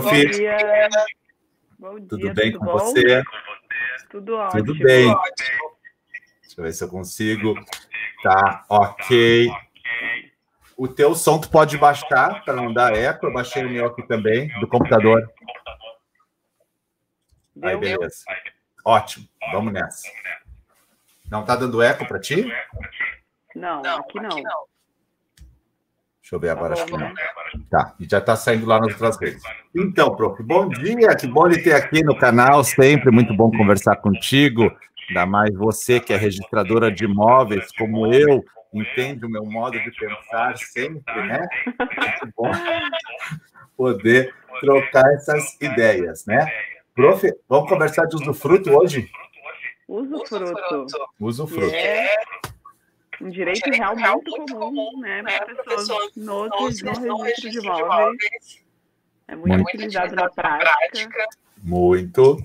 Prof. Bom dia. Bom dia. Tudo bem tudo com bom? você? Tudo ótimo. Tudo bem. Deixa eu ver se eu consigo. Tá, ok. O teu som tu pode baixar para não dar eco. Eu baixei o meu aqui também, do computador. Aí, beleza. Ótimo, vamos nessa. Não tá dando eco para ti? Não, aqui não. Deixa eu ver agora. Tá, acho que não. tá, e já está saindo lá nas outras redes. Então, prof, bom dia, que bom lhe ter aqui no canal, sempre muito bom conversar contigo, ainda mais você que é registradora de imóveis, como eu, entende o meu modo de pensar sempre, né? Muito bom poder trocar essas ideias, né? Prof, vamos conversar de usufruto hoje? Usufruto. Usufruto. É um direito, um direito real, real muito, muito comum, comum né, né para pessoas no, no registro de imóveis. É muito, muito utilizado na prática. Muito.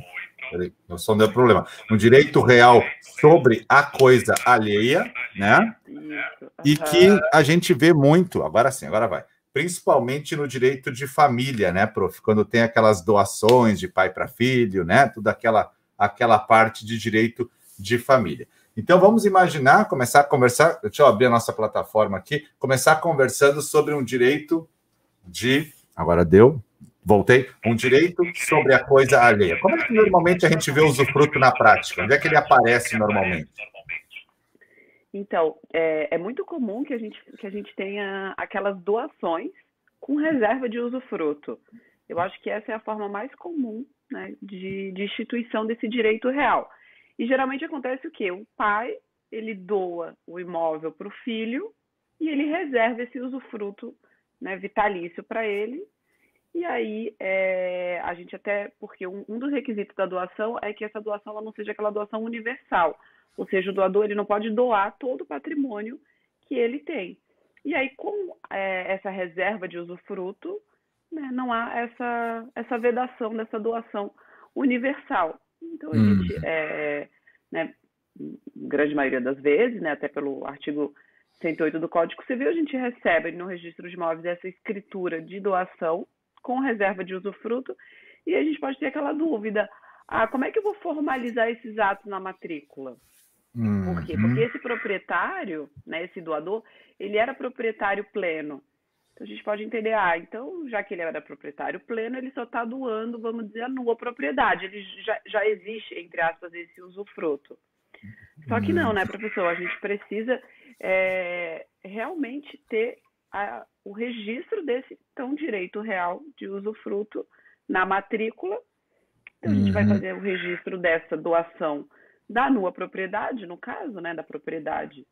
Não só não é problema. Um direito real sobre a coisa alheia, né? Isso. E que a gente vê muito, agora sim, agora vai. Principalmente no direito de família, né, prof? Quando tem aquelas doações de pai para filho, né? Tudo aquela, aquela parte de direito de família. Então vamos imaginar, começar a conversar. Deixa eu abrir a nossa plataforma aqui, começar conversando sobre um direito de. Agora deu, voltei. Um direito sobre a coisa alheia. Como é que normalmente a gente vê o usufruto na prática? Onde é que ele aparece normalmente? Então, é, é, muito comum que a, gente, que a gente tenha aquelas doações com reserva de usufruto. Eu acho que essa é a forma mais comum né, de, de instituição desse direito real. E geralmente acontece o quê? O pai, ele doa o imóvel para o filho e ele reserva esse usufruto né, vitalício para ele. E aí, é, a gente até, porque um, um, dos requisitos da doação é que essa doação ela não seja aquela doação universal. Ou seja, o doador ele não pode doar todo o patrimônio que ele tem. E aí, com é, essa reserva de usufruto, né, não há essa, essa vedação dessa doação universal. Então, a hum. gente, é, né, grande maioria das vezes, né, até pelo artigo 108 do Código Civil, a gente recebe no registro de imóveis essa escritura de doação com reserva de usufruto e a gente pode ter aquela dúvida: ah, como é que eu vou formalizar esses atos na matrícula? Uhum. Por quê? Porque esse proprietário, né, esse doador, ele era proprietário pleno. Então a gente pode entender, ah, então já que ele era proprietário pleno, ele só está doando, vamos dizer, a nua propriedade. Ele já, já existe, entre aspas, esse usufruto. Só que não, né, professor? A gente precisa é, realmente ter a, o registro desse tão direito real de usufruto na matrícula. Então, a gente vai uhum. fazer o registro dessa doação da nua propriedade, no caso, né, da propriedade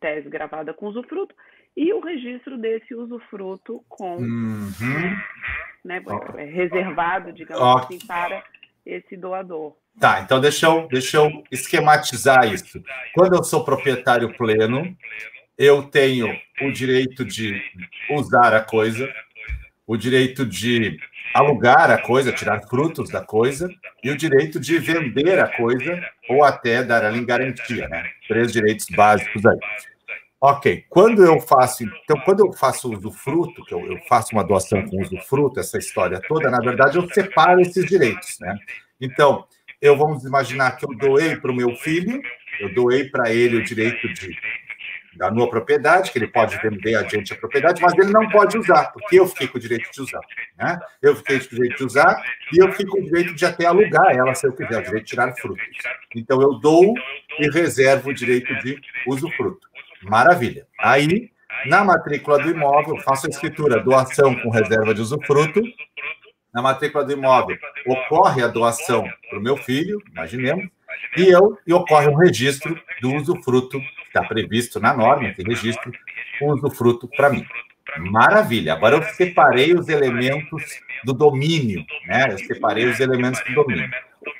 tese gravada com usufruto, e o registro desse usufruto com uhum. né, é reservado, digamos oh. assim, para esse doador. Tá, então deixa eu, deixa eu esquematizar isso. Quando eu sou proprietário pleno, eu tenho o direito de usar a coisa, o direito de alugar a coisa, tirar frutos da coisa, e o direito de vender a coisa ou até dar ela em garantia, né? Três direitos básicos aí. Ok, quando eu faço, então, quando eu faço usufruto, que eu, eu faço uma doação com usufruto, essa história toda, na verdade, eu separo esses direitos, né? Então, eu vamos imaginar que eu doei para o meu filho, eu doei para ele o direito de da minha propriedade, que ele pode vender adiante a propriedade, mas ele não pode usar, porque eu fiquei com o direito de usar. Né? Eu fiquei com o direito de usar e eu fico com o direito de até alugar ela, se eu quiser, o direito de tirar frutos. Então, eu dou e reservo o direito de usufruto. Maravilha. Aí, na matrícula do imóvel, faço a escritura doação com reserva de usufruto. Na matrícula do imóvel, ocorre a doação para o meu filho, imaginemos, e eu e ocorre um registro do usufruto, está previsto na norma, esse registro, o usufruto para mim. Maravilha. Agora eu separei os elementos do domínio, né? Eu separei os elementos do domínio.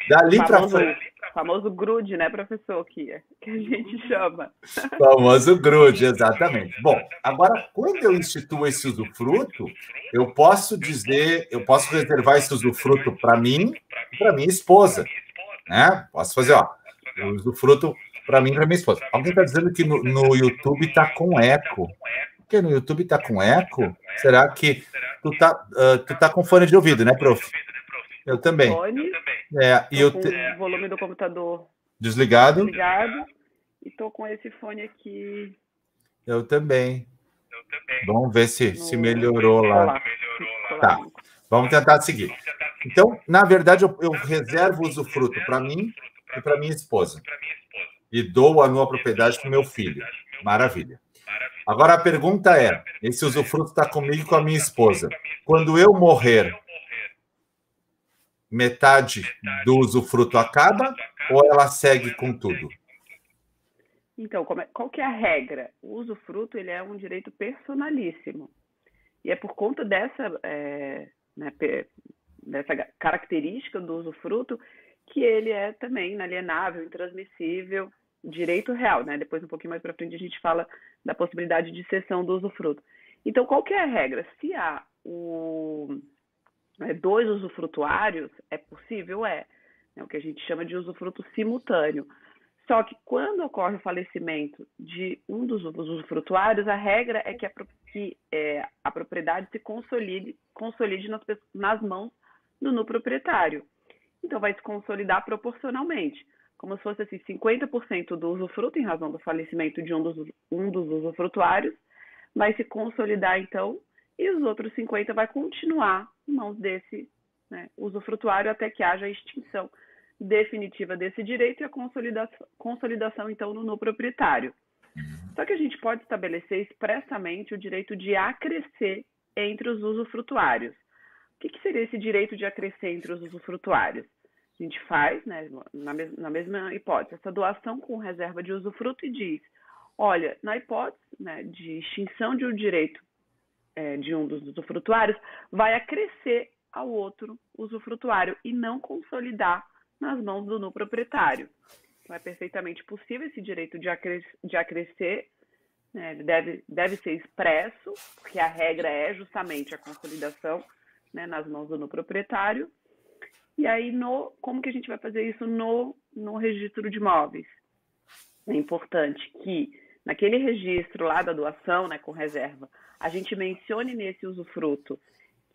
Dali para frente famoso grude, né, professor, que, que a gente chama. Famoso grude, exatamente. Bom, agora, quando eu instituo esse usufruto, eu posso dizer, eu posso reservar esse usufruto para mim e para minha esposa. Né? Posso fazer, ó, usufruto para mim e para minha esposa. Alguém está dizendo que no, no YouTube está com eco. Porque no YouTube tá com eco? Será que tu tá, uh, tu tá com fone de ouvido, né, prof? Eu também. Fone. É, e eu te... o volume do computador desligado. Desligado. E tô com esse fone aqui. Eu também. Eu também. Vamos ver se, no... se melhorou lá. lá. Tá. Vamos tentar seguir. Então, na verdade, eu, eu reservo o usufruto para mim e para minha esposa. E dou a minha propriedade para meu filho. Maravilha. Agora a pergunta é: esse usufruto está comigo e com a minha esposa. Quando eu morrer, metade do usufruto acaba ou ela segue com tudo? Então, é, qual que é a regra? O usufruto ele é um direito personalíssimo. E é por conta dessa, é, né, dessa característica do usufruto que ele é também inalienável, intransmissível, direito real. Né? Depois, um pouquinho mais para frente, a gente fala da possibilidade de cessão do usufruto. Então, qual que é a regra? Se há o, né, dois usufrutuários, é possível? É. É o que a gente chama de usufruto simultâneo. Só que quando ocorre o falecimento de um dos usufrutuários, a regra é que a, que, é, a propriedade se consolide, consolide nas, nas mãos do proprietário. Então, vai se consolidar proporcionalmente, como se fosse assim, 50% do usufruto em razão do falecimento de um dos, um dos usufrutuários, vai se consolidar então, e os outros 50% vai continuar em mãos desse né, usufrutuário até que haja a extinção definitiva desse direito e a consolidação, consolidação então, no, no proprietário. Uhum. Só que a gente pode estabelecer expressamente o direito de acrescer entre os usufrutuários. O que, que seria esse direito de acrescer entre os usufrutuários? A gente faz, né, na, mes na mesma hipótese, essa doação com reserva de usufruto e diz: olha, na hipótese né, de extinção de um direito é, de um dos usufrutuários, vai acrescer ao outro usufrutuário e não consolidar nas mãos do no proprietário. Então, é perfeitamente possível esse direito de, de acrescer, né, deve, deve ser expresso, porque a regra é justamente a consolidação né, nas mãos do no proprietário. E aí, no, como que a gente vai fazer isso no, no registro de imóveis? É importante que naquele registro lá da doação, né, com reserva, a gente mencione nesse usufruto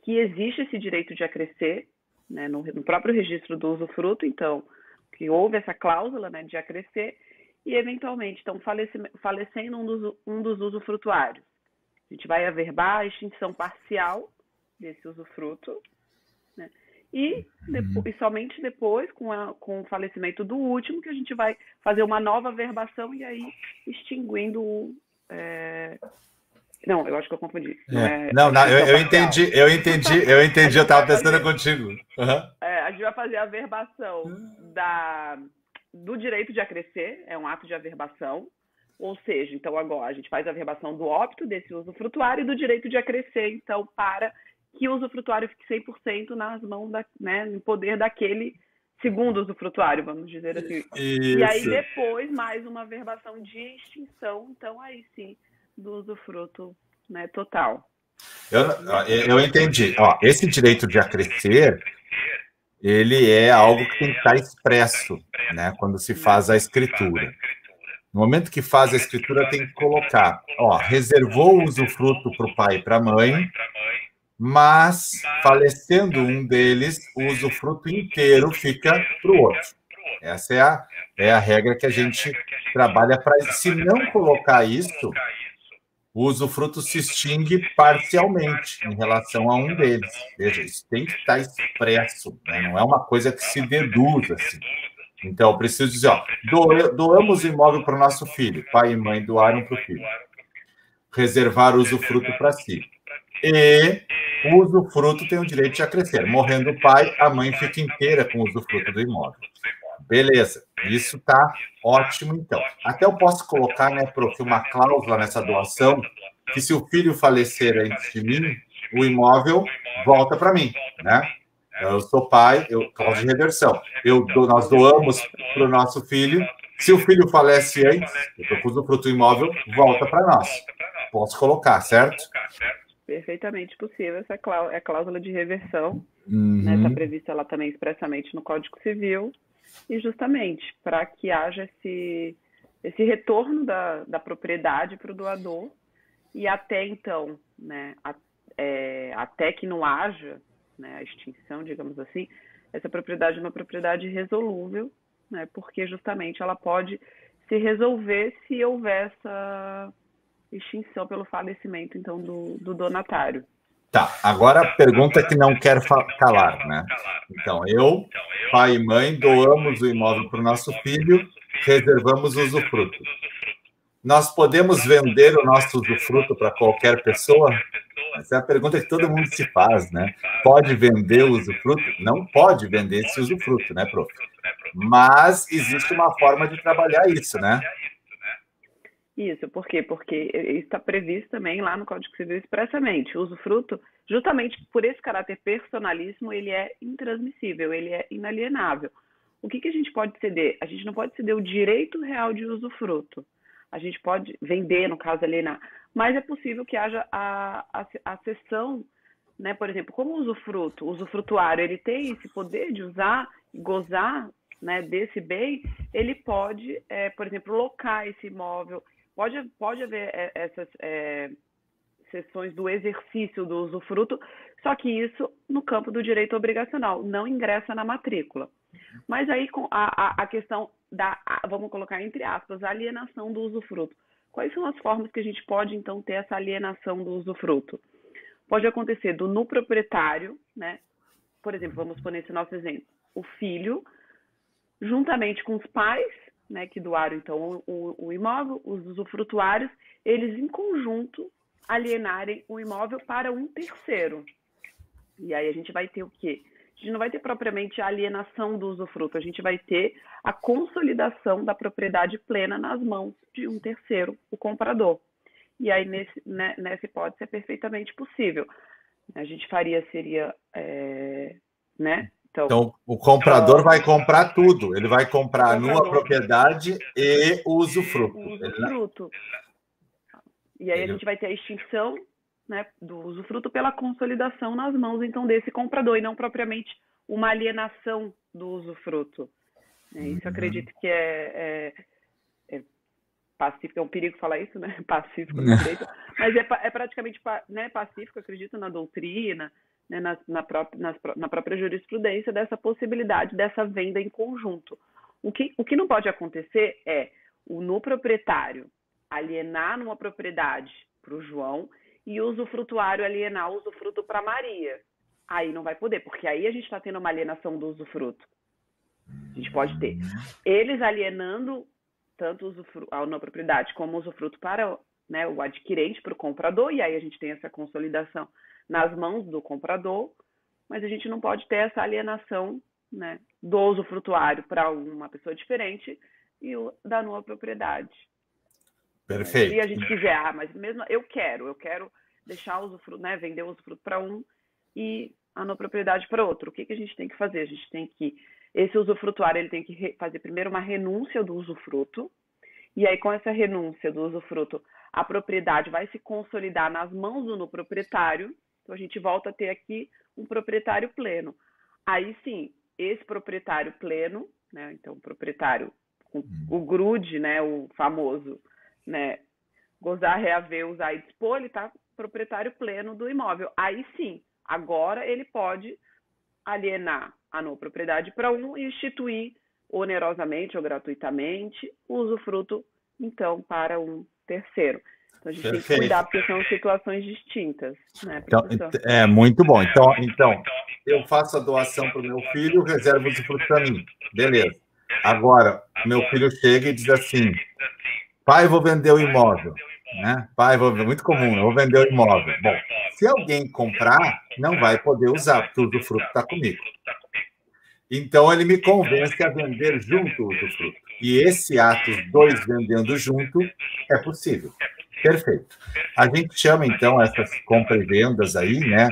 que existe esse direito de acrescer, né, no, no, próprio registro do usufruto, então, que houve essa cláusula né, de acrescer, e eventualmente, então, falece, falecendo um dos, um dos usufrutuários. A gente vai averbar a extinção parcial desse usufruto, e, depois, e somente depois, com, a, com o falecimento do último, que a gente vai fazer uma nova averbação e aí extinguindo o, é, não, eu acho que eu confundi. Não, é, não, não eu, eu, entendi, eu entendi, eu entendi, eu estava pensando contigo. Uhum. É, a gente vai fazer a averbação da, do direito de acrescer, é um ato de averbação, ou seja, então agora a gente faz a averbação do óbito desse usufrutuário e do direito de acrescer, então, para que o usufrutuário fique 100% nas mãos, da, né, no poder daquele segundo usufrutuário, vamos dizer assim. Isso. E aí depois mais uma averbação de extinção, então aí sim do usufruto né, total. Eu, eu entendi. Ó, esse direito de acrescer, ele é algo que tem que estar expresso, né, quando se faz a escritura. No momento que faz a escritura, tem que colocar, ó, reservou o usufruto para o pai e para a mãe, mas falecendo um deles, o usufruto inteiro fica para o outro. Essa é a, é a regra que a gente trabalha para. Se não colocar isso, o usufruto se extingue parcialmente em relação a um deles. Veja, isso tem que estar expresso, né? não é uma coisa que se deduz assim. Então, eu preciso dizer, ó, doamos o imóvel para o nosso filho, pai e mãe doaram para o filho. Reservar o usufruto para si. E o usufruto tem o direito de acrescer. Morrendo o pai, a mãe fica inteira com o usufruto do imóvel. Beleza, isso tá ótimo então. Até eu posso colocar, né, prof, uma cláusula nessa doação que se o filho falecer antes de mim, o imóvel volta para mim, né? Eu sou pai, eu causa de reversão. Eu nós doamos para o nosso filho. Se o filho falece antes, eu com o fruto imóvel volta para nós. Posso colocar, certo? Perfeitamente possível. Essa é a cláusula de reversão. Uhum. Né, tá prevista lá também expressamente no Código Civil e justamente para que haja esse, esse retorno da, da propriedade para o doador e até então, né, a, é, até que não haja né, a extinção, digamos assim, essa propriedade é uma propriedade resolúvel, né, porque justamente ela pode se resolver se houver essa extinção pelo falecimento então do, do donatário. Tá, agora a pergunta que não quer calar, né? Então, eu, pai e mãe, doamos o imóvel para o nosso filho, reservamos o usufruto. Nós podemos vender o nosso usufruto para qualquer pessoa? Essa é a pergunta que todo mundo se faz, né? Pode vender o usufruto? Não pode vender esse usufruto, né, prof? Mas existe uma forma de trabalhar isso, né? Isso, por quê? Porque está previsto também lá no Código Civil expressamente. O usufruto, justamente por esse caráter personalíssimo, ele é intransmissível, ele é inalienável. O que, que a gente pode ceder? A gente não pode ceder o direito real de usufruto. A gente pode vender, no caso, alienar. Mas é possível que haja a, a, a cessão, né? Por exemplo, como o usufruto, o usufrutuário, ele tem esse poder de usar, gozar né, desse bem, ele pode, é, por exemplo, locar esse imóvel, Pode, pode haver é, essas é, sessões do exercício do usufruto, só que isso no campo do direito obrigacional, não ingressa na matrícula. Mas aí a, a questão da, vamos colocar entre aspas, alienação do usufruto. Quais são as formas que a gente pode, então, ter essa alienação do usufruto? Pode acontecer do no proprietário, né? Por exemplo, vamos pôr nesse nosso exemplo, o filho, juntamente com os pais, né, que doaram então o, o imóvel, os usufrutuários, eles em conjunto alienarem o imóvel para um terceiro. E aí a gente vai ter o quê? A gente não vai ter propriamente a alienação do usufruto, a gente vai ter a consolidação da propriedade plena nas mãos de um terceiro, o comprador. E aí, nesse, né, nessa hipótese, é perfeitamente possível. A gente faria, seria, é, né, então, então, o comprador vai comprar tudo. Ele vai comprar numa propriedade e o usufruto. O usufruto. E aí a gente vai ter a extinção né, do usufruto pela consolidação nas mãos, então, desse comprador, e não propriamente uma alienação do usufruto. É, isso eu acredito que é, é, é pacífico, é um perigo falar isso, né? Pacífico direito, mas é, é praticamente né, pacífico, acredito na doutrina, né, na, na, própria, na, própria jurisprudência dessa possibilidade dessa venda em conjunto. O que, o que não pode acontecer é o no proprietário alienar numa propriedade para o João e o usufrutuário alienar o usufruto para Maria. Aí não vai poder, porque aí a gente está tendo uma alienação do usufruto. A gente pode ter eles alienando tanto a não propriedade como o usufruto para né, o adquirente, para o comprador, e aí a gente tem essa consolidação nas mãos do comprador, mas a gente não pode ter essa alienação né, do usufrutuário para uma pessoa diferente e o, da nova propriedade. Perfeito. Se a gente quiser, ah, mas mesmo eu quero, eu quero deixar o usufruto, né, vender o usufruto para um e a nova propriedade para outro. O que, que a gente tem que fazer? A gente tem que esse usufrutuário ele tem que fazer primeiro uma renúncia do usufruto e aí com essa renúncia do usufruto a propriedade vai se consolidar nas mãos do no proprietário então a gente volta a ter aqui um proprietário pleno. Aí sim, esse proprietário pleno, né? Então o proprietário uhum. o grude, né, o famoso, né, gozar, reaver, usar e dispor, ele está proprietário pleno do imóvel. Aí sim, agora ele pode alienar a não propriedade para um e instituir onerosamente ou gratuitamente o usufruto, então, para um terceiro. Então a gente Perfeito. tem que cuidar, porque são situações distintas. Né, então, é muito bom. Então, então, eu faço a doação para o meu filho, reservo usufruto para mim. Beleza. Agora, meu filho chega e diz assim: pai, vou vender o imóvel. Né? Pai, vou, muito comum, eu vou vender o imóvel. Bom, se alguém comprar, não vai poder usar, porque o usufruto está comigo. Então, ele me convence a vender junto o usufruto. E esse ato, os dois vendendo junto, é possível. Perfeito. A gente chama, então, essas compras e vendas aí, né,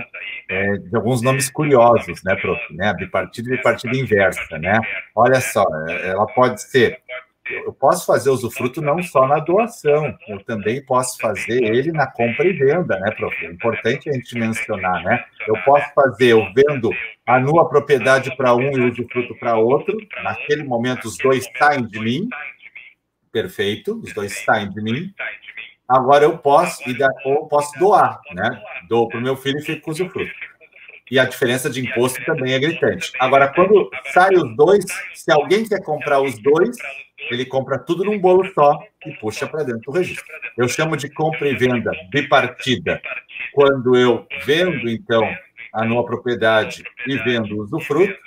é, de alguns nomes curiosos, né, prof? Né, bipartida e bipartida inversa, né? Olha só, é, ela pode ser eu posso fazer usufruto não só na doação, eu também posso fazer ele na compra e venda, né, prof? É importante a gente mencionar, né? Eu posso fazer, eu vendo a nua propriedade para um e o usufruto para outro, naquele momento os dois saem de mim, perfeito, os dois saem de mim, agora eu posso, ou posso doar, né? Dou para o meu filho e fico com usufruto. E a diferença de imposto também é gritante. Agora, quando sai os dois, se alguém quer comprar os dois, ele compra tudo num bolo só e puxa para dentro do registro. Eu chamo de compra e venda bipartida. Quando eu vendo, então, a nova propriedade e vendo o usufruto,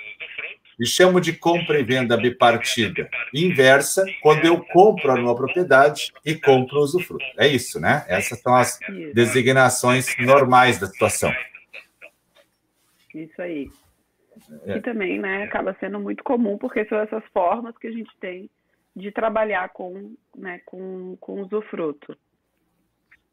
e chamo de compra e venda bipartida inversa, quando eu compro a nova propriedade e compro o usufruto. É isso, né? Essas são as designações normais da situação. Isso aí. É. Que também né, acaba sendo muito comum, porque são essas formas que a gente tem de trabalhar com, né, com, com usufruto.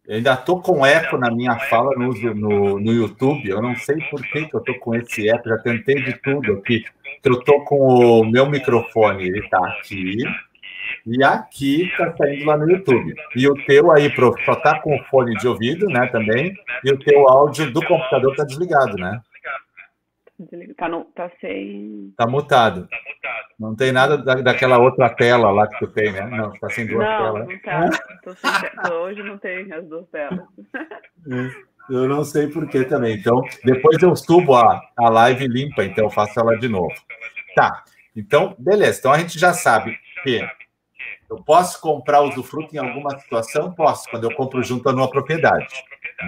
Eu ainda estou com eco na minha fala no, no, no YouTube. Eu não sei por que, que eu estou com esse eco. Já tentei de tudo aqui. Eu estou com o meu microfone, ele está aqui. E aqui está saindo lá no YouTube. E o teu aí, prof, só está com o fone de ouvido, né, também. E o teu áudio do computador está desligado, né? Tá, no, tá sem. Tá mutado. Tá mutado. Não tem nada da, daquela outra tela lá que tu tem, né? Não, tá sem duas não, telas. Não, tá. Tô sem, hoje não tem as duas telas. Eu não sei por que também. Então, depois eu subo a, a live limpa, então eu faço ela de novo. Tá. Então, beleza. Então a gente já sabe que eu posso comprar usufruto em alguma situação? Posso, quando eu compro junto a numa propriedade.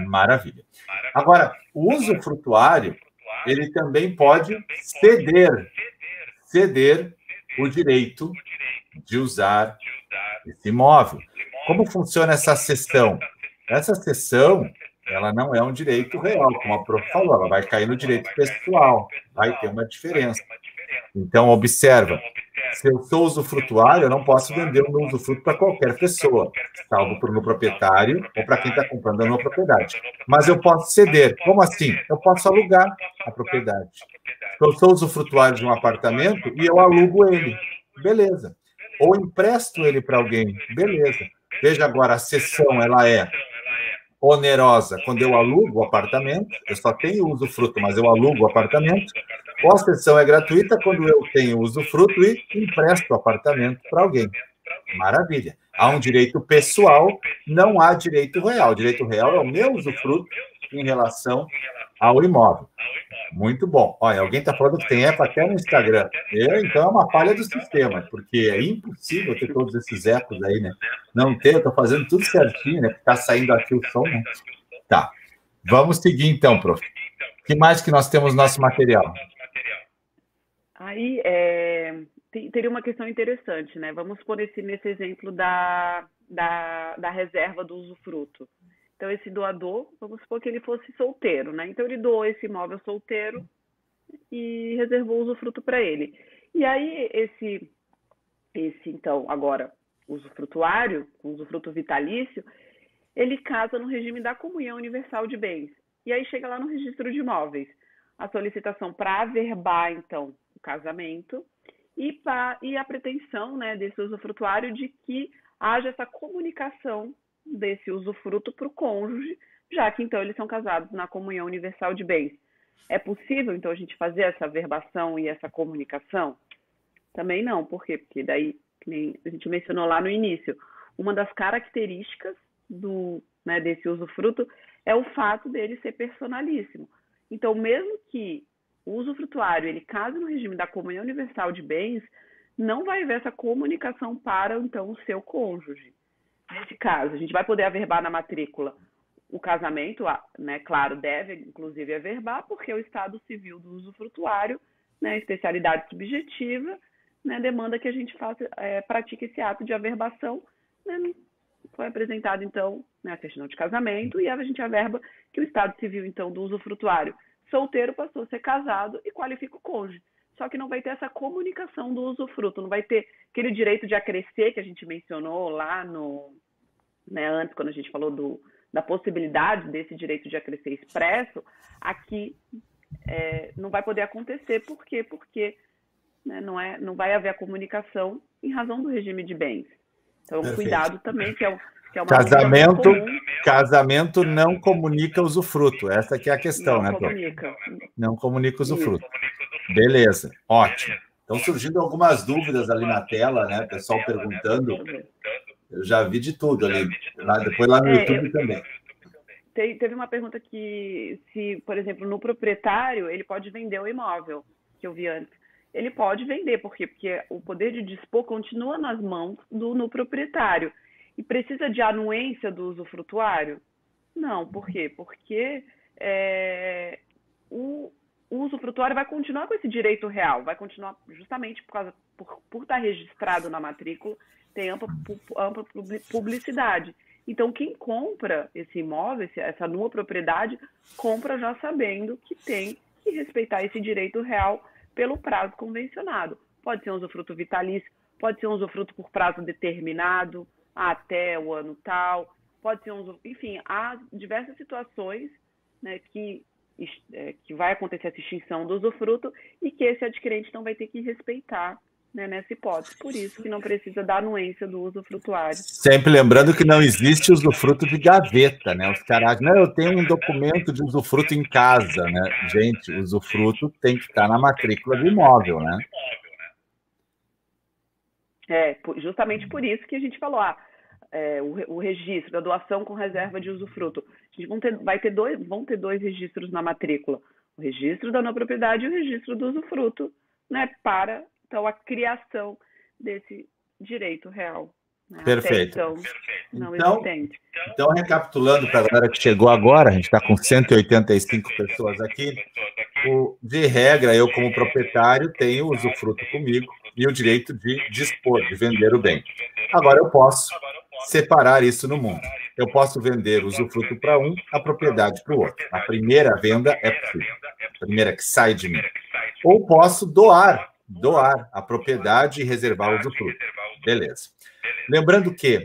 Maravilha. Agora, o usufrutuário ele também pode ceder, ceder o direito de usar esse imóvel. Como funciona essa cessão? Essa cessão, ela não é um direito real, como a prof falou, ela vai cair no direito pessoal, vai ter uma diferença. Então, observa, se eu sou usufrutuário, eu não posso vender o meu usufruto para qualquer pessoa, salvo para o meu proprietário ou para quem está comprando a minha propriedade. Mas eu posso ceder. Como assim? Eu posso alugar a propriedade. Eu sou usufrutuário de um apartamento e eu alugo ele. Beleza. Ou empresto ele para alguém. Beleza. Veja agora, a cessão, ela é onerosa quando eu alugo o apartamento, eu só tenho usufruto, mas eu alugo o apartamento. Ou a cessão é gratuita quando eu tenho usufruto e empresto apartamento para alguém. Maravilha. Há um direito pessoal, não há direito real. O direito real é o meu usufruto em relação ao imóvel. Muito bom. Olha, alguém está falando que tem eco até no Instagram. Eu, então, é uma falha do sistema, porque é impossível ter todos esses ecos aí, né? Não ter, eu estou fazendo tudo certinho, né? Está saindo aqui o som, né? Tá. Vamos seguir então, prof. O que mais que nós temos no nosso material? Aí, é, teria uma questão interessante, né? Vamos por esse, nesse exemplo da, da, da reserva do usufruto. Então, esse doador, vamos supor que ele fosse solteiro, né? Então, ele doou esse imóvel solteiro e reservou o usufruto para ele. E aí, esse, esse, então, agora, usufrutuário, usufruto vitalício, ele casa no regime da comunhão universal de bens. E aí chega lá no registro de imóveis. A solicitação para averbar, então, o casamento e, e a pretensão né, desse usufrutuário de que haja essa comunicação desse usufruto para o cônjuge, já que então eles são casados na comunhão universal de bens. É possível então a gente fazer essa verbação e essa comunicação? Também não, por quê? Porque daí, nem a gente mencionou lá no início, uma das características do, né, desse usufruto é o fato dele ser personalíssimo. Então, mesmo que o usufrutuário ele case no regime da comunhão universal de bens, não vai haver essa comunicação para então o seu cônjuge. Nesse caso, a gente vai poder averbar na matrícula o casamento, né, claro, deve inclusive averbar, porque o estado civil do usufrutuário, né, especialidade subjetiva, né, demanda que a gente faça, é, pratique esse ato de averbação. Né, foi apresentado, então, né, a certidão de casamento e a gente averba que o estado civil, então, do usufrutuário solteiro passou a ser casado e qualifica o cônjuge. Só que não vai ter essa comunicação do usufruto, não vai ter aquele direito de acrescer que a gente mencionou lá no, né, antes, quando a gente falou do, da possibilidade desse direito de acrescer expresso, aqui é, não vai poder acontecer. Por quê? Porque né, não, é, não vai haver a comunicação em razão do regime de bens. Então, Perfeito. cuidado também, que é, é casamento, casamento não comunica usufruto. Essa que é a questão, não né, comunica. Não comunica usufruto. Beleza, ótimo. Estão surgindo algumas dúvidas ali na tela, né? Pessoal perguntando Eu já vi de tudo ali. Lá, depois lá no é, YouTube também. teve uma pergunta que, se, por exemplo, no proprietário, ele pode vender o imóvel, que eu vi antes. Ele pode vender, por quê? Porque o poder de dispor continua nas mãos do no proprietário. E precisa de anuência do usufrutuário? Não, por quê? Porque é, o, o usufrutuário vai continuar com esse direito real, vai continuar justamente por causa por, por estar registrado na matrícula, tem ampla, ampla publicidade. Então, quem compra esse imóvel, essa nua propriedade, compra já sabendo que tem que respeitar esse direito real pelo prazo convencionado. Pode ser um usufruto vitalício, pode ser um usufruto por prazo determinado, até o ano tal, pode ser um. Enfim, há diversas situações né, que é, que vai acontecer essa extinção do usufruto e que esse adquirente não vai ter que respeitar né, nessa hipótese. Por isso que não precisa da anuência do usufrutuário. Sempre lembrando que não existe usufruto de gaveta, né? Os caras, não, eu tenho um documento de usufruto em casa, né? Gente, usufruto tem que estar na matrícula do imóvel, né? É, justamente por isso que a gente falou, ah, é, o, o, registro da doação com reserva de usufruto. A gente vão ter, vai ter dois, vão ter dois registros na matrícula. O registro da não propriedade e o registro do usufruto, né, para então a criação desse direito real. Né, Perfeito. Então, não então, existente. então, recapitulando para a galera que chegou agora, a gente está com 185 pessoas aqui. O, de regra, eu, como proprietário, tenho o usufruto comigo e o direito de dispor, de vender o bem. Agora eu posso separar isso no mundo. Eu posso vender o usufruto para um, a propriedade para o outro. A primeira venda é possível, a primeira que sai de mim. Ou posso doar, doar a propriedade e reservar o usufruto. Beleza. Lembrando que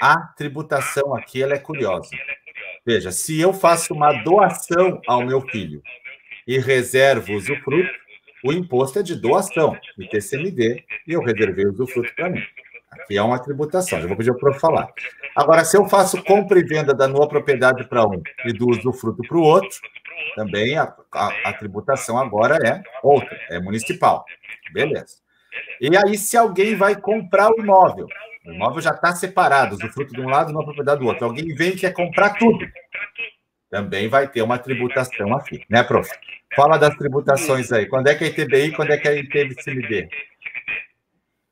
a tributação aqui ela é curiosa. Veja, se eu faço uma doação ao meu filho e reservo o usufruto, o imposto é de doação, ITCMD, e eu reservei o usufruto para mim que é uma tributação. Já vou pedir para falar. Agora, se eu faço compra e venda da nova propriedade para um e do usufruto para o outro, também a, a, a, tributação agora é outra, é municipal. Beleza. E aí, se alguém vai comprar o imóvel, o imóvel já está separado, usufruto de um lado e uma propriedade do outro. Alguém vem e quer comprar tudo. Também vai ter uma tributação aqui, né, prof? Fala das tributações aí. Quando é que é ITBI, quando é que é ITBCMD?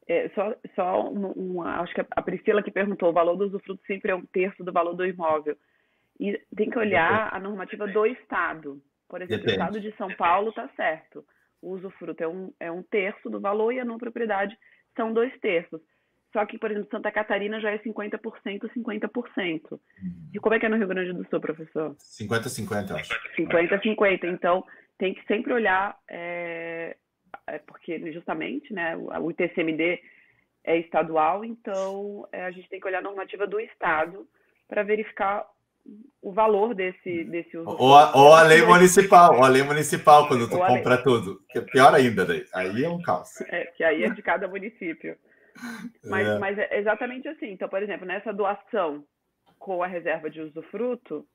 É, só só uma, acho que a Priscila que perguntou, o valor do usufruto sempre é um terço do valor do imóvel. E tem que olhar a normativa do Estado. Por exemplo, Depende. o Estado de São Paulo está certo. O usufruto é um, é um terço do valor e a não propriedade são dois terços. Só que, por exemplo, Santa Catarina já é 50%, 50%. Uhum. E como é que é no Rio Grande do Sul, professor? 50-50, acho. 50-50. Então, tem que sempre olhar é, é porque justamente né, o ITCMD é estadual, então é, a gente tem que olhar a normativa do Estado para verificar o valor desse, desse uso. Ou a, ou a lei municipal, ou a lei municipal, quando tu compra tudo. Que é pior ainda, daí. aí é um caos. É, que aí é de cada município. Mas é. mas é exatamente assim. Então, por exemplo, nessa doação com a reserva de usufruto,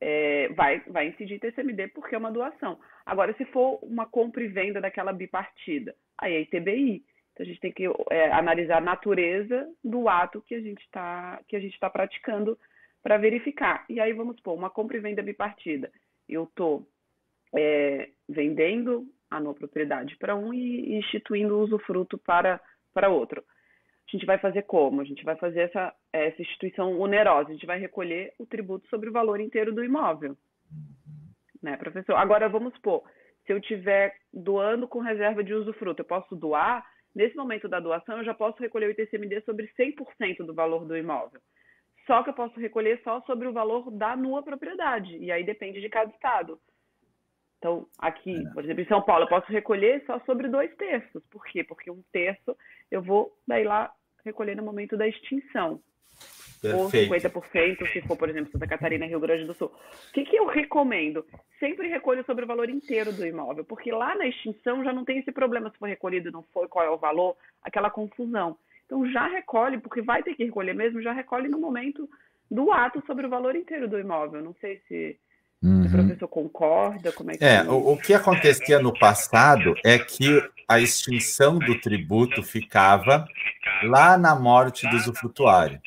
é, vai, vai incidir TCMD porque é uma doação. Agora, se for uma compra e venda daquela bipartida, aí é ITBI. Então, a gente tem que é, analisar a natureza do ato que a gente está tá praticando para verificar. E aí, vamos supor, uma compra e venda bipartida. Eu estou é, vendendo a nova propriedade para um e instituindo o usufruto para, para outro a gente vai fazer como? A gente vai fazer essa, essa instituição onerosa, a gente vai recolher o tributo sobre o valor inteiro do imóvel. Né, professor? Agora, vamos supor, se eu estiver doando com reserva de usufruto, eu posso doar, nesse momento da doação, eu já posso recolher o ITCMD sobre 100% do valor do imóvel. Só que eu posso recolher só sobre o valor da nua propriedade, e aí depende de cada estado. Então, aqui, por exemplo, em São Paulo, eu posso recolher só sobre dois terços. Por quê? Porque um terço eu vou daí lá recolher no momento da extinção. Perfeito. Ou 50%, se for, por exemplo, Santa Catarina, Rio Grande do Sul. O que, que eu recomendo? Sempre recolho sobre o valor inteiro do imóvel, porque lá na extinção já não tem esse problema se foi recolhido, não foi, qual é o valor, aquela confusão. Então já recolhe, porque vai ter que recolher mesmo, já recolhe no momento do ato sobre o valor inteiro do imóvel. Não sei se Uhum. O professor concorda? Como é que é, o, o que acontecia no passado é que a extinção do tributo ficava lá na morte do usufrutuário.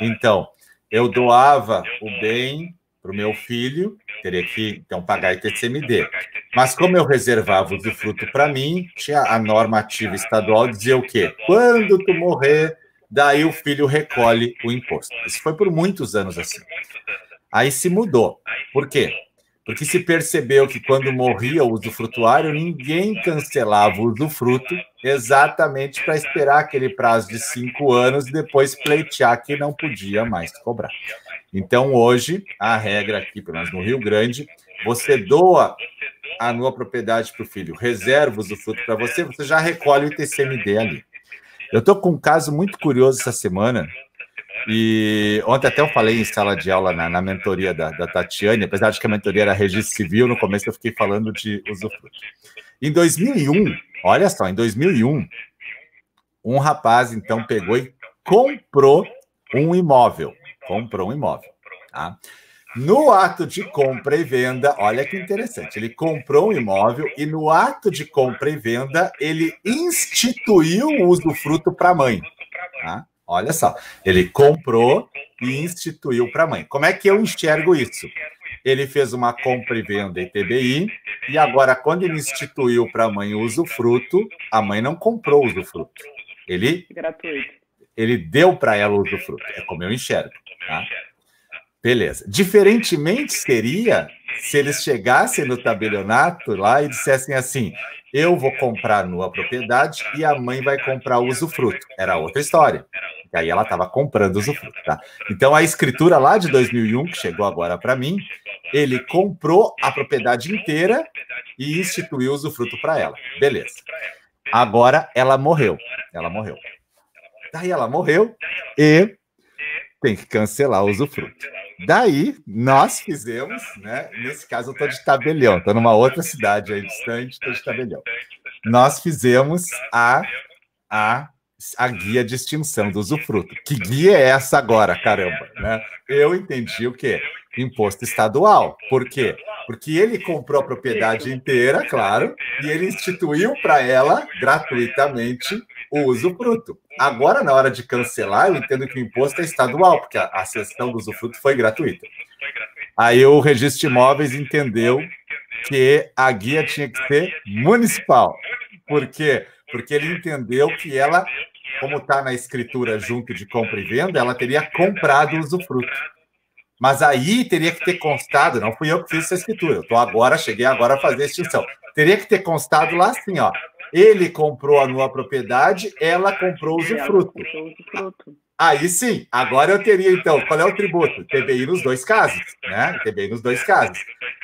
Então, eu doava o bem para o meu filho, teria que então pagar ITCMD. Mas como eu reservava o usufruto para mim, tinha a normativa estadual dizia o quê? Quando tu morrer, daí o filho recolhe o imposto. Isso foi por muitos anos assim. Aí se mudou. Por quê? Porque se percebeu que quando morria o usufrutuário, ninguém cancelava o usufruto exatamente para esperar aquele prazo de cinco anos e depois pleitear que não podia mais cobrar. Então, hoje, a regra aqui, pelo menos no Rio Grande, você doa a nua propriedade para o filho, reserva o usufruto para você, você já recolhe o ITCMD ali. Eu estou com um caso muito curioso essa semana, e ontem até eu falei em sala de aula na, na mentoria da, da, Tatiane, apesar de que a mentoria era registro civil, no começo eu fiquei falando de usufruto. Em 2001, olha só, em 2001, um rapaz então pegou e comprou um imóvel. Comprou um imóvel. Tá? No ato de compra e venda, olha que interessante, ele comprou um imóvel e no ato de compra e venda, ele instituiu o usufruto para a mãe. Tá? Olha só, ele comprou e instituiu para a mãe. Como é que eu enxergo isso? Ele fez uma compra e venda TBI e agora, quando ele instituiu para a mãe o usufruto, a mãe não comprou o usufruto. Ele, Gratuito. ele deu para ela o usufruto. É como eu enxergo. Tá? Beleza. Diferentemente seria se eles chegassem no tabelionato lá e dissessem assim: eu vou comprar nua propriedade e a mãe vai comprar o usufruto. Era outra história. E aí ela estava comprando usufruto, tá? Então a escritura lá de 2001, que chegou agora para mim, ele comprou a propriedade inteira e instituiu o usufruto para ela. Beleza. Agora ela morreu. Ela morreu. Daí ela morreu e tem que cancelar o usufruto. Daí, nós fizemos, né? Nesse caso, eu estou de tabelião, estou numa outra cidade aí distante, estou de tabelião. Nós fizemos a, a, a guia de extinção do usufruto. Que guia é essa agora, caramba? Né? Eu entendi o quê? Imposto estadual. Por quê? Porque ele comprou a propriedade inteira, claro, e ele instituiu para ela gratuitamente o usufruto. Agora, na hora de cancelar, eu entendo que o imposto é estadual, porque a, a cessão do usufruto foi gratuita. Aí o registro de imóveis entendeu que a guia tinha que ser municipal. Por quê? Porque ele entendeu que ela, como está na escritura junto de compra e venda, ela teria comprado o usufruto. Mas aí teria que ter constado, não fui eu que fiz essa escritura, eu tô agora, cheguei agora a fazer a extinção. Teria que ter constado lá assim, ó. Ele comprou a nua propriedade, ela comprou o usufruto. Aí sim, agora eu teria, então, qual é o tributo? TBI nos dois casos, né? TBI nos dois casos.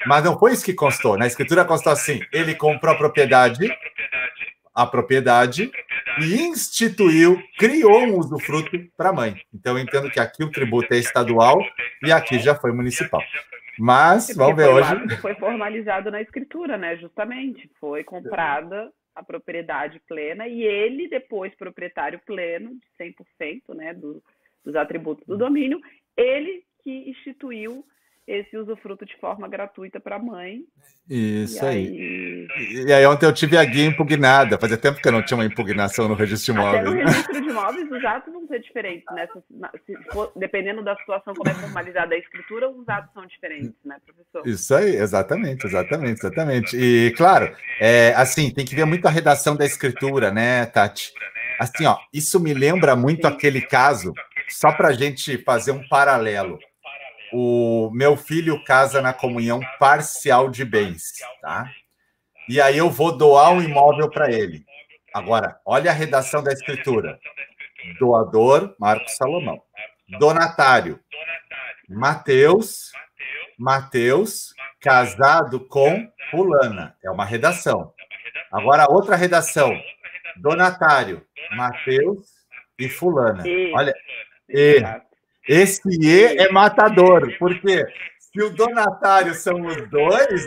Mas não foi isso que constou. Na escritura constou assim: ele comprou a propriedade, a propriedade, e instituiu, criou um usufruto para a mãe. Então, eu entendo que aqui o tributo é estadual e aqui já foi municipal. Mas, vamos ver hoje. Foi formalizado na escritura, né? Justamente. Foi comprada a propriedade plena e ele, depois proprietário pleno, de 100% né, do, dos atributos do domínio, ele que instituiu esse usufruto de forma gratuita para a mãe. Isso e aí. aí. E aí ontem eu tive a guia impugnada. Fazia tempo que eu não tinha uma impugnação no registro de imóveis. Até no registro de imóveis os atos vão ser diferentes, né? Se for, dependendo da situação como é formalizada a escritura, os atos são diferentes, né, professor? Isso aí, exatamente, exatamente, exatamente. E claro, é, assim, tem que ver muito a redação da escritura, né, Tati? Assim, ó, isso me lembra muito Sim. aquele caso, só para a gente fazer um paralelo o meu filho casa na comunhão parcial de bens, tá? E aí eu vou doar um imóvel para ele. Agora, olha a redação da escritura. Doador, Marcos Salomão. Donatário, Mateus, Mateus, casado com fulana. É uma redação. Agora, outra redação. Donatário, Mateus e fulana. Olha, e esse E é matador, porque se o donatário são os dois,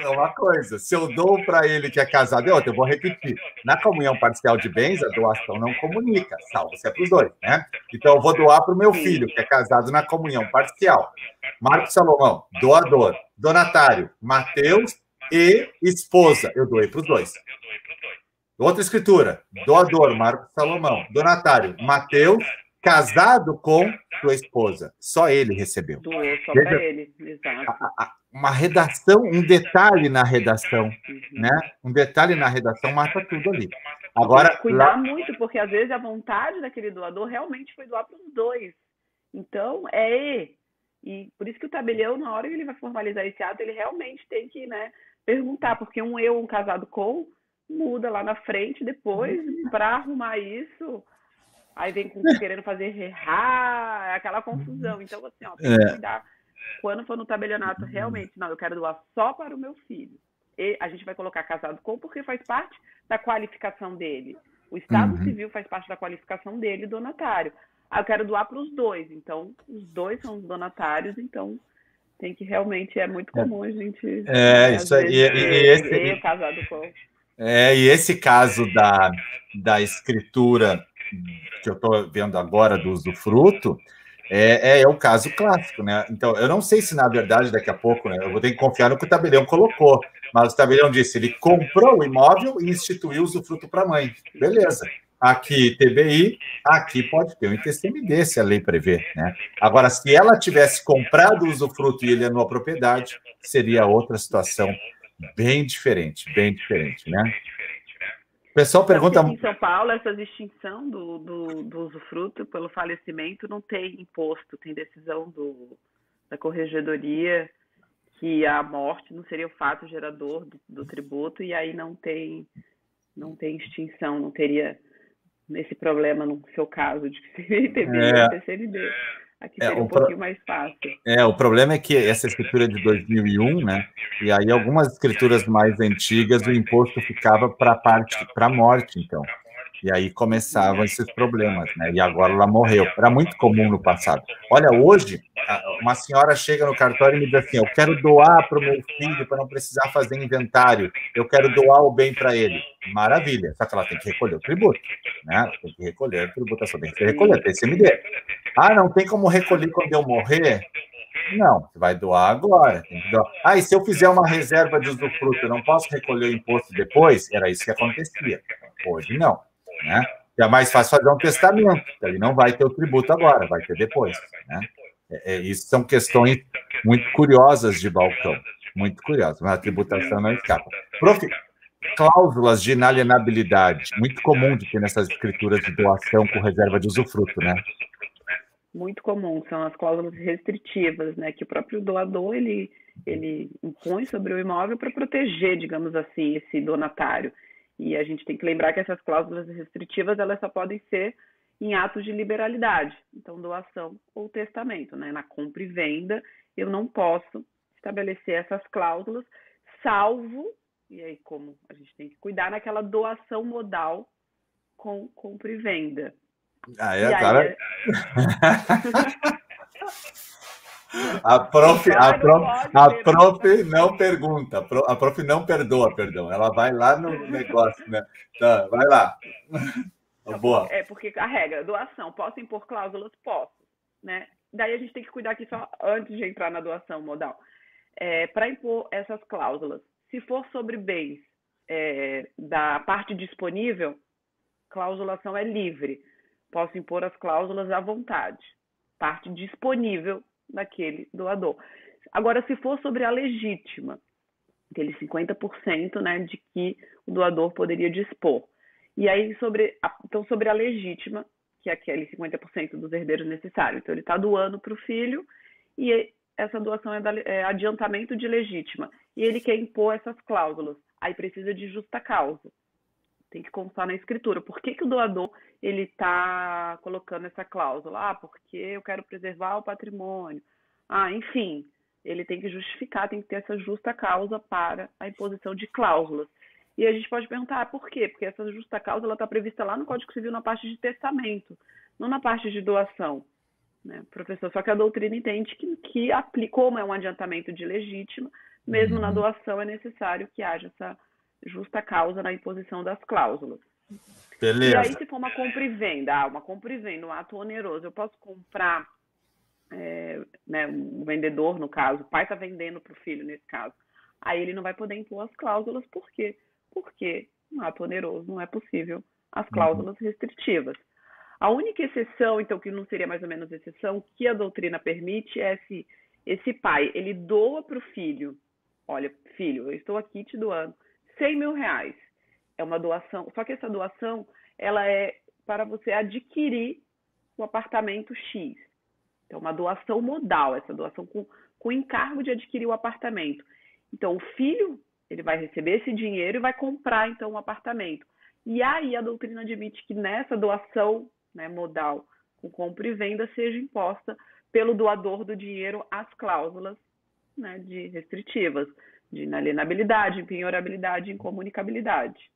é uma coisa. Se eu dou para ele que é casado, é outra. Eu vou repetir. Na comunhão parcial de bens, a doação não comunica, salvo se é para os dois, né? Então, eu vou doar para o meu filho, que é casado na comunhão parcial. Marcos Salomão, doador. Donatário, Mateus e esposa. Eu doei para os dois. Outra escritura, doador, Marcos Salomão. Donatário, Mateus, casado com sua esposa. Só ele recebeu. Doou só para ele, exato. Uma redação, um detalhe na redação, uhum. né? Um detalhe na redação mata tudo ali. Agora, cuidar lá... muito, porque às vezes a vontade daquele doador realmente foi doar para os dois. Então, é e por isso que o tabelião, na hora que ele vai formalizar esse ato, ele realmente tem que né, perguntar, porque um eu, um casado com, muda lá na frente depois uhum. para arrumar isso. Aí vem com, querendo fazer errar, aquela confusão. Então, assim, ó, tem que é. cuidar. Quando for no tabelionato, realmente, não, eu quero doar só para o meu filho. E a gente vai colocar casado com, porque faz parte da qualificação dele. O Estado uhum. Civil faz parte da qualificação dele, donatário. Ah, eu quero doar para os dois. Então, os dois são os donatários, então tem que realmente é muito é. comum a gente. É, isso aí. E, e, esse, casado com. É, e esse caso da, da escritura que eu estou vendo agora do usufruto é, é, é, o caso clássico, né? Então, eu não sei se na verdade daqui a pouco, né? Eu vou ter que confiar no que o tabelião colocou. Mas o tabelião disse: ele comprou o imóvel e instituiu o usufruto para a mãe. Beleza aqui TBI, aqui pode ter um ITCMD, se a lei prevê. Né? Agora, se ela tivesse comprado o usufruto e ele é numa propriedade, seria outra situação bem diferente, bem diferente, né? Pessoal pergunta... Em São Paulo, essa distinção do, do, do usufruto pelo falecimento não tem imposto, tem decisão do, da corregedoria que a morte não seria o fato gerador do, do tributo e aí não tem não tem extinção, não teria nesse problema, no seu caso, de que seria ITB é. ou TCND. Aqui é, seria um pro... pouquinho mais fácil. É, o problema é que essa escritura é de 2001, né? E aí algumas escrituras mais antigas o imposto ficava para parte para a morte, então. E aí começavam esses problemas, né? E agora ela morreu. Era muito comum no passado. Olha, hoje, uma senhora chega no cartório e me diz assim: Eu quero doar para o meu filho para não precisar fazer inventário. Eu quero doar o bem para ele. Maravilha. Só que ela tem que recolher o tributo, né? Tem que recolher a tributação, tem que recolher, tem CMD. Ah, não tem como recolher quando eu morrer? Não, vai doar agora. Doar. Ah, e se eu fizer uma reserva de usufruto, eu não posso recolher o imposto depois? Era isso que acontecia. Hoje não né? é mais fácil fazer um testamento, ele não vai ter o tributo agora, vai ter depois, né? É, é, isso são questões muito curiosas de balcão, muito curiosas, mas a tributação não escapa. Prof, cláusulas de inalienabilidade, muito comum de ter nessas escrituras de doação com reserva de usufruto, né? Muito comum, são as cláusulas restritivas, né, que o próprio doador, ele, ele impõe sobre o imóvel para proteger, digamos assim, esse donatário. E a gente tem que lembrar que essas cláusulas restritivas elas só podem ser em atos de liberalidade, então doação ou testamento, né? Na compra e venda, eu não posso estabelecer essas cláusulas, salvo, e aí como a gente tem que cuidar naquela doação modal com compra e venda. Ah, é, cara. É... A prof, a prof, a prof não pergunta, a prof não perdoa, perdão. Ela vai lá no negócio, né? Tá, vai lá. Boa. É porque a regra, doação, posso impor cláusulas? Posso, né? Daí a gente tem que cuidar aqui só antes de entrar na doação modal. É, Para impor essas cláusulas, se for sobre bens é, da parte disponível, cláusulação é livre. Posso impor as cláusulas à vontade. Parte disponível daquele doador. Agora, se for sobre a legítima, aquele 50% né, de que o doador poderia dispor. E aí, sobre a, então, sobre a legítima, que é aquele 50% dos herdeiros necessários. Então, ele está doando para o filho e essa doação é, da, é adiantamento de legítima. E ele quer impor essas cláusulas. Aí precisa de justa causa. Tem que constar na escritura. Por que, que o doador ele está colocando essa cláusula? Ah, porque eu quero preservar o patrimônio. Ah, enfim, ele tem que justificar, tem que ter essa justa causa para a imposição de cláusulas. E a gente pode perguntar ah, por quê? Porque essa justa causa está prevista lá no Código Civil na parte de testamento, não na parte de doação. Né, professor? Só que a doutrina entende que, que aplicou como é um adiantamento de legítima, mesmo uhum. na doação é necessário que haja essa justa causa na imposição das cláusulas. Beleza. E aí, se for uma compra e venda, ah, uma compra e venda, um ato oneroso, eu posso comprar, é, né, um vendedor, no caso, o pai está vendendo para o filho, nesse caso. Aí ele não vai poder impor as cláusulas, por quê? Porque um ato oneroso, não é possível as uhum. cláusulas uhum. restritivas. A única exceção, então, que não seria mais ou menos exceção, que a doutrina permite é se esse pai ele doa para o filho, olha, filho, eu estou aqui te doando 100 mil reais. É uma doação, só que essa doação ela é para você adquirir o apartamento X. Então, uma doação modal, essa doação com, com encargo de adquirir o apartamento. Então, o filho ele vai receber esse dinheiro e vai comprar então um apartamento. E aí a doutrina admite que nessa doação né, modal com compra e venda seja imposta pelo doador do dinheiro as cláusulas né, de restritivas, de inalienabilidade, penhorabilidade e incomunicabilidade.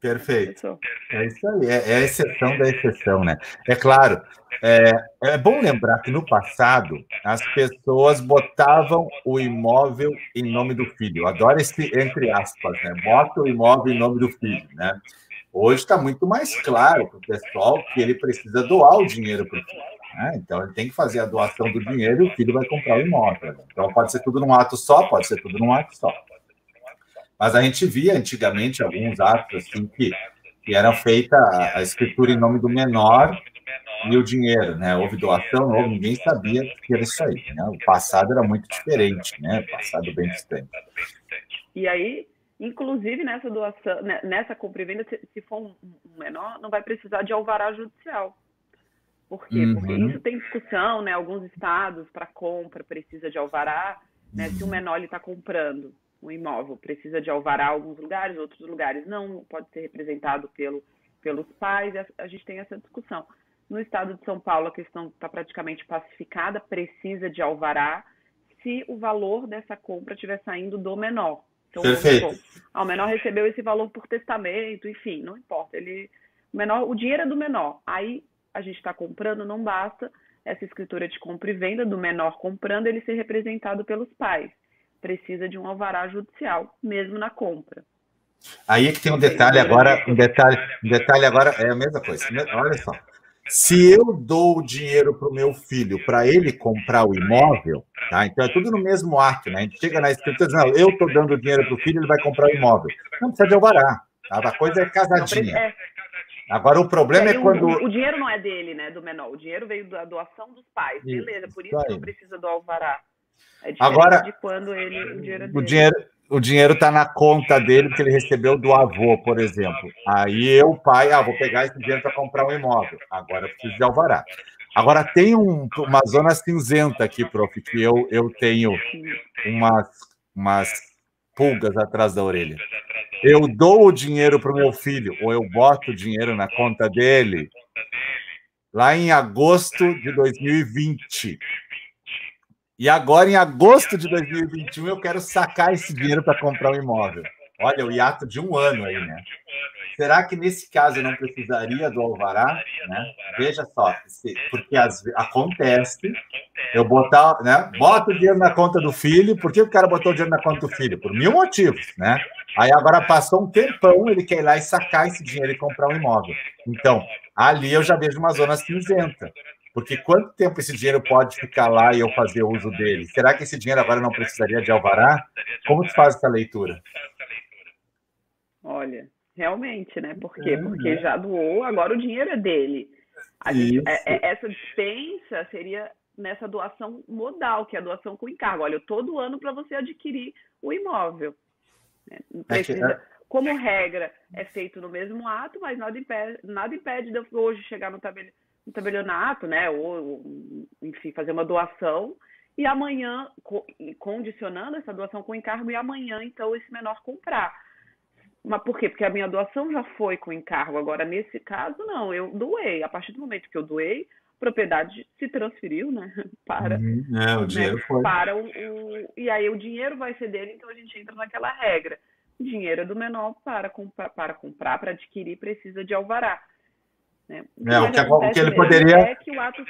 Perfeito. É isso aí, é, é, a exceção da exceção, né? É claro, é, é bom lembrar que no passado as pessoas botavam o imóvel em nome do filho. Adoro esse entre aspas, né? Bota o imóvel em nome do filho, né? Hoje está muito mais claro para o pessoal que ele precisa doar o dinheiro para o filho. Né? Então, ele tem que fazer a doação do dinheiro e o filho vai comprar o imóvel. Então, pode ser tudo num ato só, pode ser tudo num ato só. Mas a gente via antigamente alguns atos assim que, que eram feita a, escritura em nome do menor e o dinheiro, né? Houve doação, houve, ninguém sabia que era isso aí. Né? O passado era muito diferente, né? O passado bem distante. E aí, inclusive nessa doação, né, nessa compra e venda, se for um menor, não vai precisar de alvará judicial. Por quê? Uhum. Porque isso tem discussão, né? Alguns estados para compra precisa de alvará, né? Uhum. Se o menor está comprando um imóvel precisa de alvará em alguns lugares, outros lugares não, pode ser representado pelo, pelos pais, a, gente tem essa discussão. No estado de São Paulo, a questão está praticamente pacificada, precisa de alvará se o valor dessa compra estiver saindo do menor. Então, Perfeito. Ah, o menor recebeu esse valor por testamento, enfim, não importa. Ele, o, menor, o dinheiro é do menor. Aí a gente está comprando, não basta essa escritura de compra e venda do menor comprando ele ser representado pelos pais precisa de um alvará judicial, mesmo na compra. Aí é que tem um detalhe agora, um detalhe, um detalhe agora é a mesma coisa. Olha só. Se eu dou o dinheiro para o meu filho para ele comprar o imóvel, tá? Então é tudo no mesmo ato, né? A gente chega na escritura dizendo, eu estou dando dinheiro para o filho, ele vai comprar o imóvel. Não precisa de alvará. Tá? A coisa é casadinha. Agora o problema é, quando. O, o, dinheiro não é dele, né? Do menor. O dinheiro veio da doação dos pais. Beleza, por isso, isso não precisa do alvará. É Agora, de quando ele, o dinheiro é o dinheiro, o dinheiro está na conta dele que ele recebeu do avô, por exemplo. Aí eu, pai, ah, vou pegar esse dinheiro para comprar um imóvel. Agora eu preciso de alvará. Agora tem um, uma zona cinzenta aqui, prof, que eu, eu tenho umas, umas pulgas atrás da orelha. Eu dou o dinheiro para o meu filho, ou eu boto o dinheiro na conta dele, lá em agosto de 2020. E agora, em agosto de 2021, eu quero sacar esse dinheiro para comprar um imóvel. Olha, o hiato de um ano aí, né? Será que nesse caso eu não precisaria do alvará? Né? Veja só, porque as, acontece eu botar, né? Bota o dinheiro na conta do filho. Por que o cara botou o dinheiro na conta do filho? Por mil motivos, né? Aí agora passou um tempão, ele quer ir lá e sacar esse dinheiro e comprar um imóvel. Então, ali eu já vejo uma zona cinzenta. Porque quanto tempo esse dinheiro pode ficar lá e eu fazer uso dele? Será que esse dinheiro agora não precisaria de alvará? Como tu faz essa leitura? Olha, realmente, né? Por quê? É, Porque né? já doou, agora o dinheiro é dele. Gente, é, é, essa dispensa seria nessa doação modal, que é a doação com encargo. Olha, eu estou doando para você adquirir o imóvel. Né? Precisa, como regra, é feito no mesmo ato, mas nada impede, nada impede de eu hoje chegar no tabelionato um tabelionato, né? Ou, enfim, fazer uma doação e amanhã, condicionando essa doação com encargo, e amanhã, então, esse menor comprar. Mas por quê? Porque a minha doação já foi com encargo. Agora, nesse caso, não, eu doei. A partir do momento que eu doei, a propriedade se transferiu, né? Para, uhum. é, o né, dinheiro né? foi. para o, o, E aí o dinheiro vai ser dele, então a gente entra naquela regra. O dinheiro é do menor para comprar, para comprar, para adquirir, precisa de alvará. Né? O, é, o, que, o que ele poderia. É que o ato...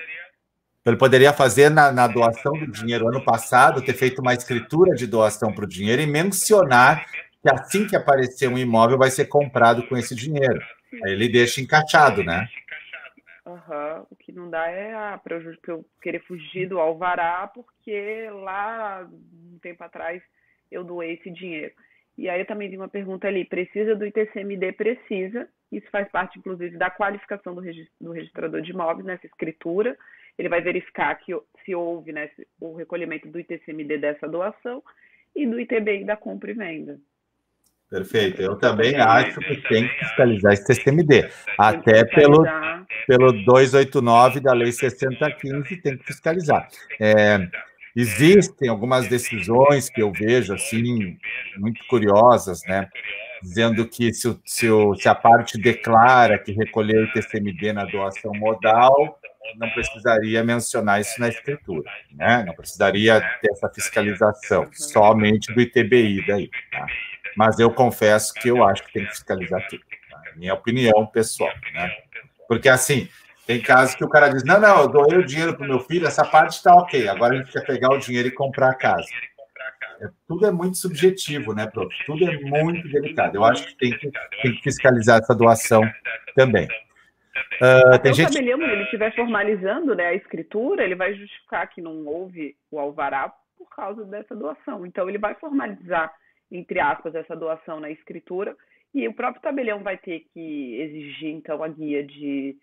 Ele poderia fazer na, na, doação do dinheiro ano passado, ter feito uma escritura de doação para o dinheiro e mencionar que assim que aparecer um imóvel vai ser comprado com esse dinheiro. Aí ele deixa encaixado, né? Uhum. O que não dá é a para eu querer fugir do alvará, porque lá um tempo atrás eu doei esse dinheiro. E aí eu também vi uma pergunta ali, precisa do ITCMD? Precisa. Isso faz parte, inclusive, da qualificação do, do registrador de imóveis, nessa escritura. Ele vai verificar que se houve né, o recolhimento do ITCMD dessa doação e do ITBI da compra e venda. Perfeito. Eu também acho que tem que fiscalizar esse TCMD. Até pelo, pelo 289 da Lei 6015 tem que fiscalizar. É, existem algumas decisões que eu vejo assim muito curiosas, né? Dizendo que se, o, se, o, se a parte declara que recolheu o TCMD na doação modal, não precisaria mencionar isso na escritura, né? Não precisaria ter essa fiscalização, somente do ITBI daí, tá? Mas eu confesso que eu acho que tem que fiscalizar tudo. Tá? Minha opinião pessoal, né? Porque assim, tem casos que o cara diz: não, não, eu doei o dinheiro para o meu filho, essa parte está ok, agora a gente quer pegar o dinheiro e comprar a casa. É, tudo é muito subjetivo, né, prof? Tudo é muito delicado. Eu acho que tem que, tem que fiscalizar essa doação também. Uh, tem gente... o tabelião, ele estiver formalizando né, a escritura, ele vai justificar que não houve o alvará por causa dessa doação. Então, ele vai formalizar entre aspas, essa doação na escritura, e o próprio tabelião vai ter que exigir, então, a guia de,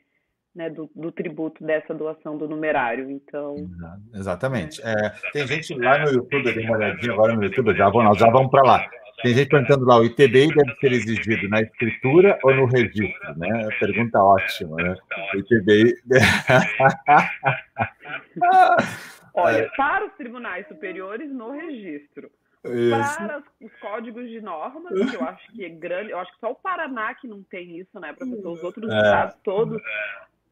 né, do, do, tributo dessa doação do numerário. Então. Exatamente. É. É, tem gente lá no YouTube, eu dei uma olhadinha agora no YouTube, já vamos, já vamos para lá. Tem gente perguntando lá, o ITBI deve ser exigido na escritura ou no registro? Né? Pergunta ótima, né? O ITBI. Olha, para os tribunais superiores, no registro. Isso. Para os códigos de normas, que eu acho que é grande, eu acho que só o Paraná que não tem isso, né, professor? Os outros é. estados todos,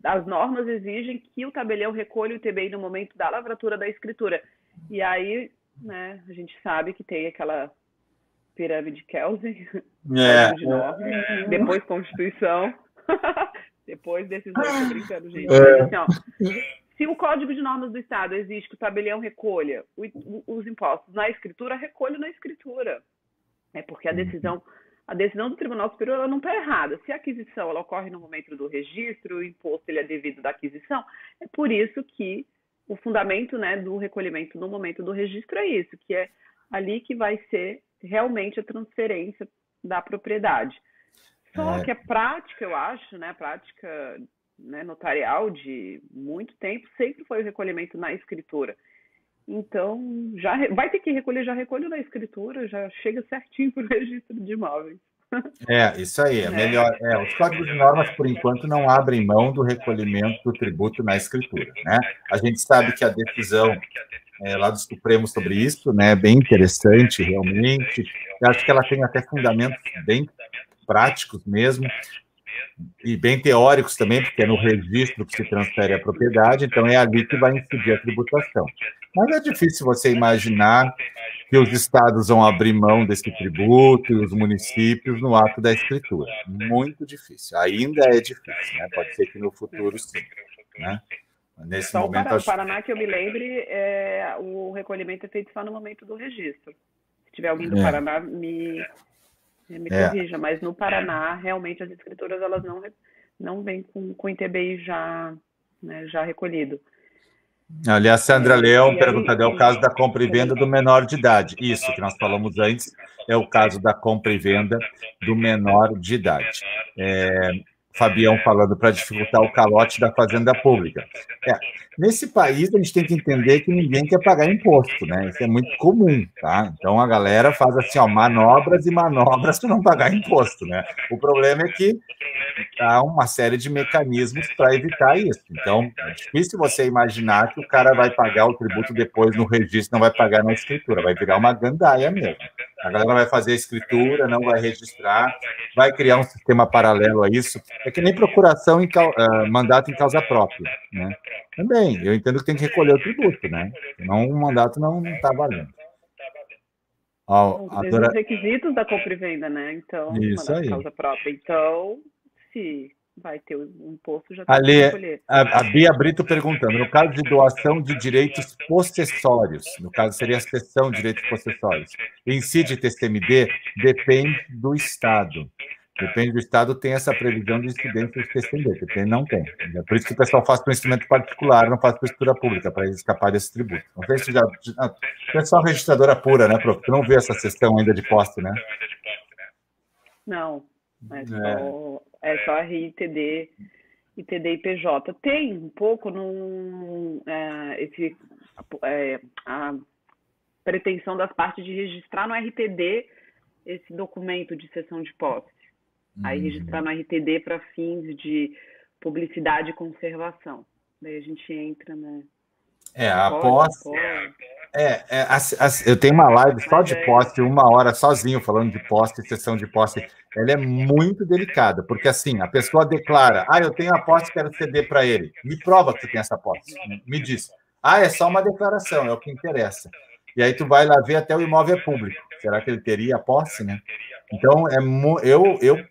as normas exigem que o tabelião recolha o TBI no momento da lavratura da escritura. E aí, né, a gente sabe que tem aquela pirâmide Kelsen, é. de normas, depois Constituição, depois decisão, tô brincando, gente. É. Se o Código de Normas do Estado exige que o tabelião recolha os impostos na escritura, recolha na escritura. É porque a uhum. decisão, a decisão do Tribunal Superior ela não está errada. Se a aquisição ela ocorre no momento do registro, o imposto ele é devido da aquisição, é por isso que o fundamento né, do recolhimento no momento do registro é isso, que é ali que vai ser realmente a transferência da propriedade. Só é. que a prática, eu acho, né, a prática né, notarial de muito tempo sempre foi o recolhimento na escritura. Então, já vai ter que recolher, já recolho na escritura, já chega certinho para o registro de imóveis. É, isso aí, é, é melhor. É, os códigos de normas, por enquanto, não abrem mão do recolhimento do tributo na escritura. Né? A gente sabe que a decisão é, lá do Supremo sobre isso né, é bem interessante, realmente. Eu acho que ela tem até fundamentos bem práticos mesmo e bem teóricos também, porque é no registro que se transfere a propriedade, então é ali que vai incidir a tributação. Mas é difícil você imaginar que os estados vão abrir mão desse tributo e os municípios no ato da escritura. Muito difícil. Ainda é difícil, né? Pode ser que no futuro sim. Né? Nesse só momento. Para, acho... Paraná, que eu me lembre, é, o recolhimento é feito só no momento do registro. Se tiver alguém do é. Paraná, me me é. corrija, mas no Paraná, realmente, as escrituras elas não, não vêm com, com o ITBI já, né, já recolhido. Ali a Sandra Leão perguntando, é o caso da compra e venda do menor de idade. Isso que nós falamos antes é o caso da compra e venda do menor de idade. É, Fabião falando para dificultar o calote da fazenda pública. É, nesse país, a gente tem que entender que ninguém quer pagar imposto, né? Isso é muito comum, tá? Então a galera faz assim, ó, manobras e manobras para não pagar imposto, né? O problema é que há uma série de mecanismos para evitar isso. Então, é difícil você imaginar que o cara vai pagar o tributo depois no registro, não vai pagar na escritura, vai virar uma gandaia mesmo. A galera vai fazer a escritura, não vai registrar, vai criar um sistema paralelo a isso. É que nem procuração em uh, mandato em causa própria, né? Também, eu entendo que tem que recolher o tributo, né? Senão o mandato não está valendo. Ó, Os requisitos da compra e venda, né? Então, isso mandato aí. em causa própria. Então, se vai ter um imposto, já Ali, a, a Bia Brito perguntando, no caso de doação de direitos possessórios, no caso seria a cessão de direitos possessórios, incide TCMD? Depende do Estado. Depende do Estado, tem essa previsão de incidência de TCD, tem, não tem. É por isso que o pessoal faz para um instrumento particular, não faz para escritura pública, para escapar desse tributo. Não sei se já. Pessoal registradora pura, né, prof? Tu não vê essa sessão ainda de posse, né? Não. É só, é só RITD, ITD e PJ. Tem um pouco no. É, esse, é, a pretensão das partes de registrar no RTD esse documento de sessão de posse. Aí uhum. registrar no RTD para fins de publicidade e conservação. Daí a gente entra, né? É, a posse. É, é a, a, eu tenho uma live só de é posse, uma hora sozinho falando de posse, sessão de posse. Ela é muito delicada, porque assim, a pessoa declara: ah, eu tenho a posse, quero ceder para ele. Me prova que você tem essa posse. Me diz. Ah, é só uma declaração, é o que interessa. E aí tu vai lá ver até o imóvel é público. Será que ele teria a posse, né? Então, é, eu, eu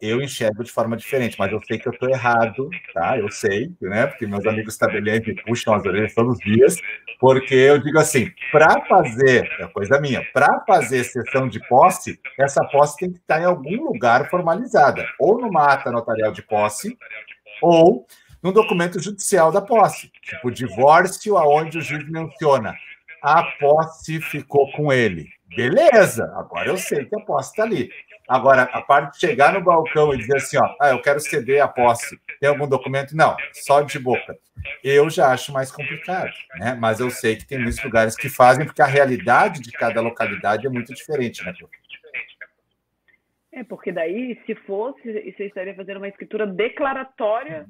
eu enxergo de forma diferente, mas eu sei que eu estou errado, tá? Eu sei, né? Porque meus amigos tabeliães me puxam as orelhas todos os dias, porque eu digo assim: para fazer, é coisa minha, para fazer sessão de posse, essa posse tem que estar em algum lugar formalizada, ou numa ata notarial de posse, ou num documento judicial da posse, tipo divórcio, aonde o juiz menciona a posse ficou com ele. Beleza, agora eu sei que a posse está ali. Agora, a parte de chegar no balcão e dizer assim, ó, ah, eu quero ceder a posse, tem algum documento? Não, só de boca. Eu já acho mais complicado, né? Mas eu sei que tem muitos lugares que fazem, porque a realidade de cada localidade é muito diferente, né, É, porque daí, se fosse, você estaria fazendo uma escritura declaratória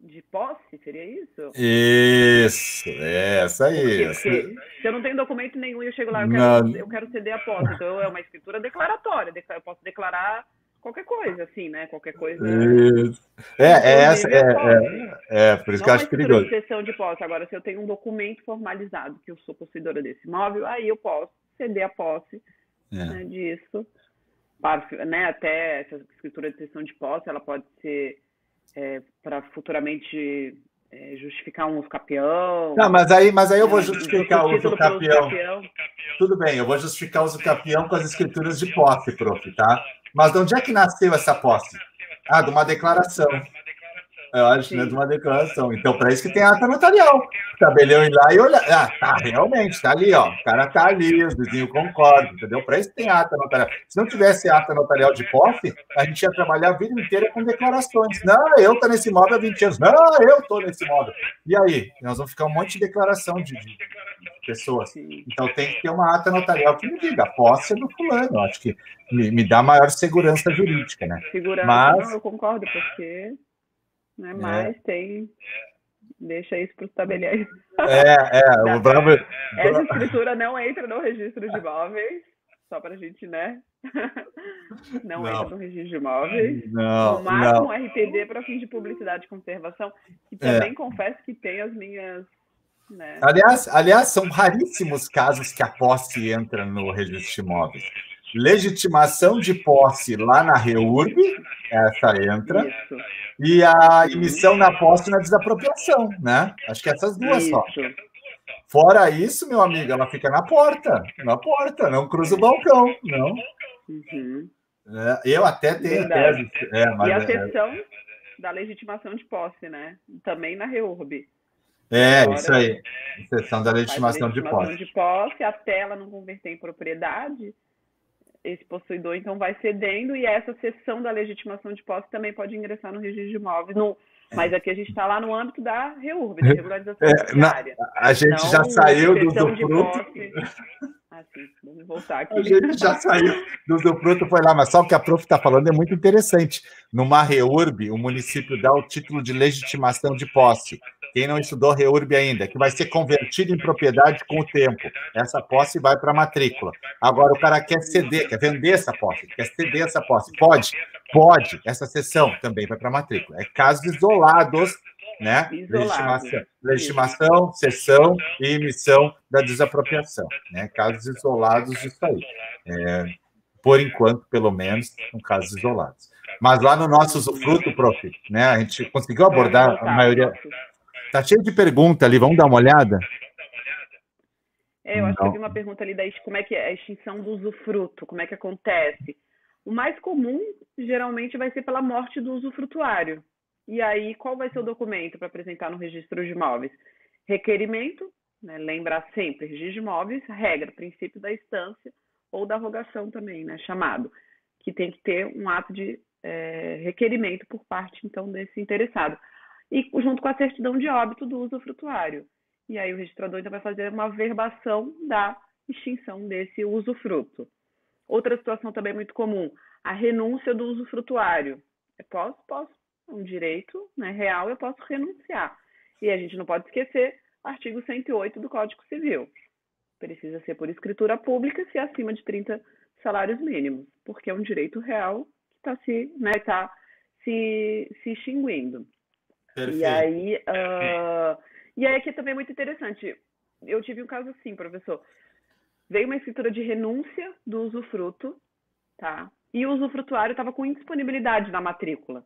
de posse, seria isso? Isso, é essa aí. Porque, porque se eu não tenho documento nenhum e eu chego lá, eu quero, eu quero ceder a posse, então é uma escritura declaratória, eu posso declarar qualquer coisa, assim, né? Qualquer coisa. Isso. É, é essa, é, é, é, por isso não que eu acho perigoso. Não de posse. Agora, se eu tenho um documento formalizado que eu sou possuidora desse imóvel, aí eu posso ceder a posse é. né, disso. Para, né, até essa escritura de sessão de posse, ela pode ser é, para futuramente é, justificar um uso capião. Não, mas aí, mas aí eu vou justificar o uso capião. Tudo bem, eu vou justificar o uso capião com as escrituras de posse, prof, tá? Mas de onde é que nasceu essa posse? Ah, de uma declaração. Eu acho, né, de uma declaração. Então, para isso que tem ata notarial. Tabelião ir lá e olhar. Ah, tá, realmente, tá ali, ó. O cara tá ali, os vizinhos concordam, entendeu? Para isso tem ata notarial. Se não tivesse ata notarial de posse, a gente ia trabalhar a vida inteira com declarações. Não, eu tô nesse imóvel há 20 anos. Não, eu tô nesse imóvel. E aí? Nós vamos ficar um monte de declaração de, de pessoas. Então tem que ter uma ata notarial que me diga, a posse é do fulano. Acho que me, me dá maior segurança jurídica, né? Segurança, Mas... não, eu concordo, porque né? É. Mas tem. Deixa isso para os tabeliões. É, é. O bravo... Essa escritura não entra no registro de imóveis, só para a gente, né? Não, não, entra no registro de imóveis. Não. No máximo, não. RPD para fins de publicidade e conservação, que também é. confesso que tem as minhas. Né? Aliás, aliás, são raríssimos casos que a posse entra no registro de imóveis legitimação de posse lá na REURB, essa entra, Isso. E a emissão na posse na desapropriação, né? Acho que essas duas Isso. só. Fora isso, meu amigo, ela fica na porta, na porta, não cruza o balcão, não. Uhum. É, eu até tenho tese. É, e a sessão é... da legitimação de posse, né? Também na REURB. É, Agora, isso aí. Sessão da legitimação, legitimação de posse. de posse, até ela não converter em propriedade, esse possuidor então vai cedendo e essa sessão da legitimação de posse também pode ingressar no registro de imóveis. No, mas aqui a gente está lá no âmbito da REURB, da regularização é, na, A gente então, já saiu do usufruto. Assim, vamos voltar aqui. A gente já saiu do usufruto, foi lá, mas só o que a prof está falando é muito interessante. Numa REURB, o município dá o título de legitimação de posse quem não estudou REURB ainda, que vai ser convertido em propriedade com o tempo. Essa posse vai para a matrícula. Agora, o cara quer ceder, quer vender essa posse, quer ceder essa posse. Pode? Pode. Essa sessão também vai para a matrícula. É casos isolados, né? Legitimação, legitimação, cessão e emissão da desapropriação. Né? Casos isolados disso aí. É, por enquanto, pelo menos, são casos isolados. Mas lá no nosso usufruto, prof, né, a gente conseguiu abordar a maioria, Tá cheio de pergunta ali, vamos dar uma olhada? É, eu acho Não. que eu vi uma pergunta ali da como é que é a extinção do usufruto, como é que acontece. O mais comum, geralmente, vai ser pela morte do usufrutuário. E aí, qual vai ser o documento para apresentar no registro de imóveis? Requerimento, né? lembrar sempre, registro de imóveis, regra, princípio da instância ou da rogação também, né? chamado, que tem que ter um ato de é, requerimento por parte, então, desse interessado. E junto com a certidão de óbito do usufrutuário. E aí o registrador então vai fazer uma verbação da extinção desse usufruto. Outra situação também muito comum, a renúncia do usufrutuário. Eu posso, posso, é um direito né, real, eu posso renunciar. E a gente não pode esquecer artigo 108 do Código Civil. Precisa ser por escritura pública se é acima de 30 salários mínimos, porque é um direito real que está se, né, tá se, se extinguindo. Perfeito. E aí, uh, e aí aqui também é muito interessante. Eu tive um caso assim, professor veio uma escritura de renúncia do usufruto, tá? E o usufrutuário estava com indisponibilidade na matrícula.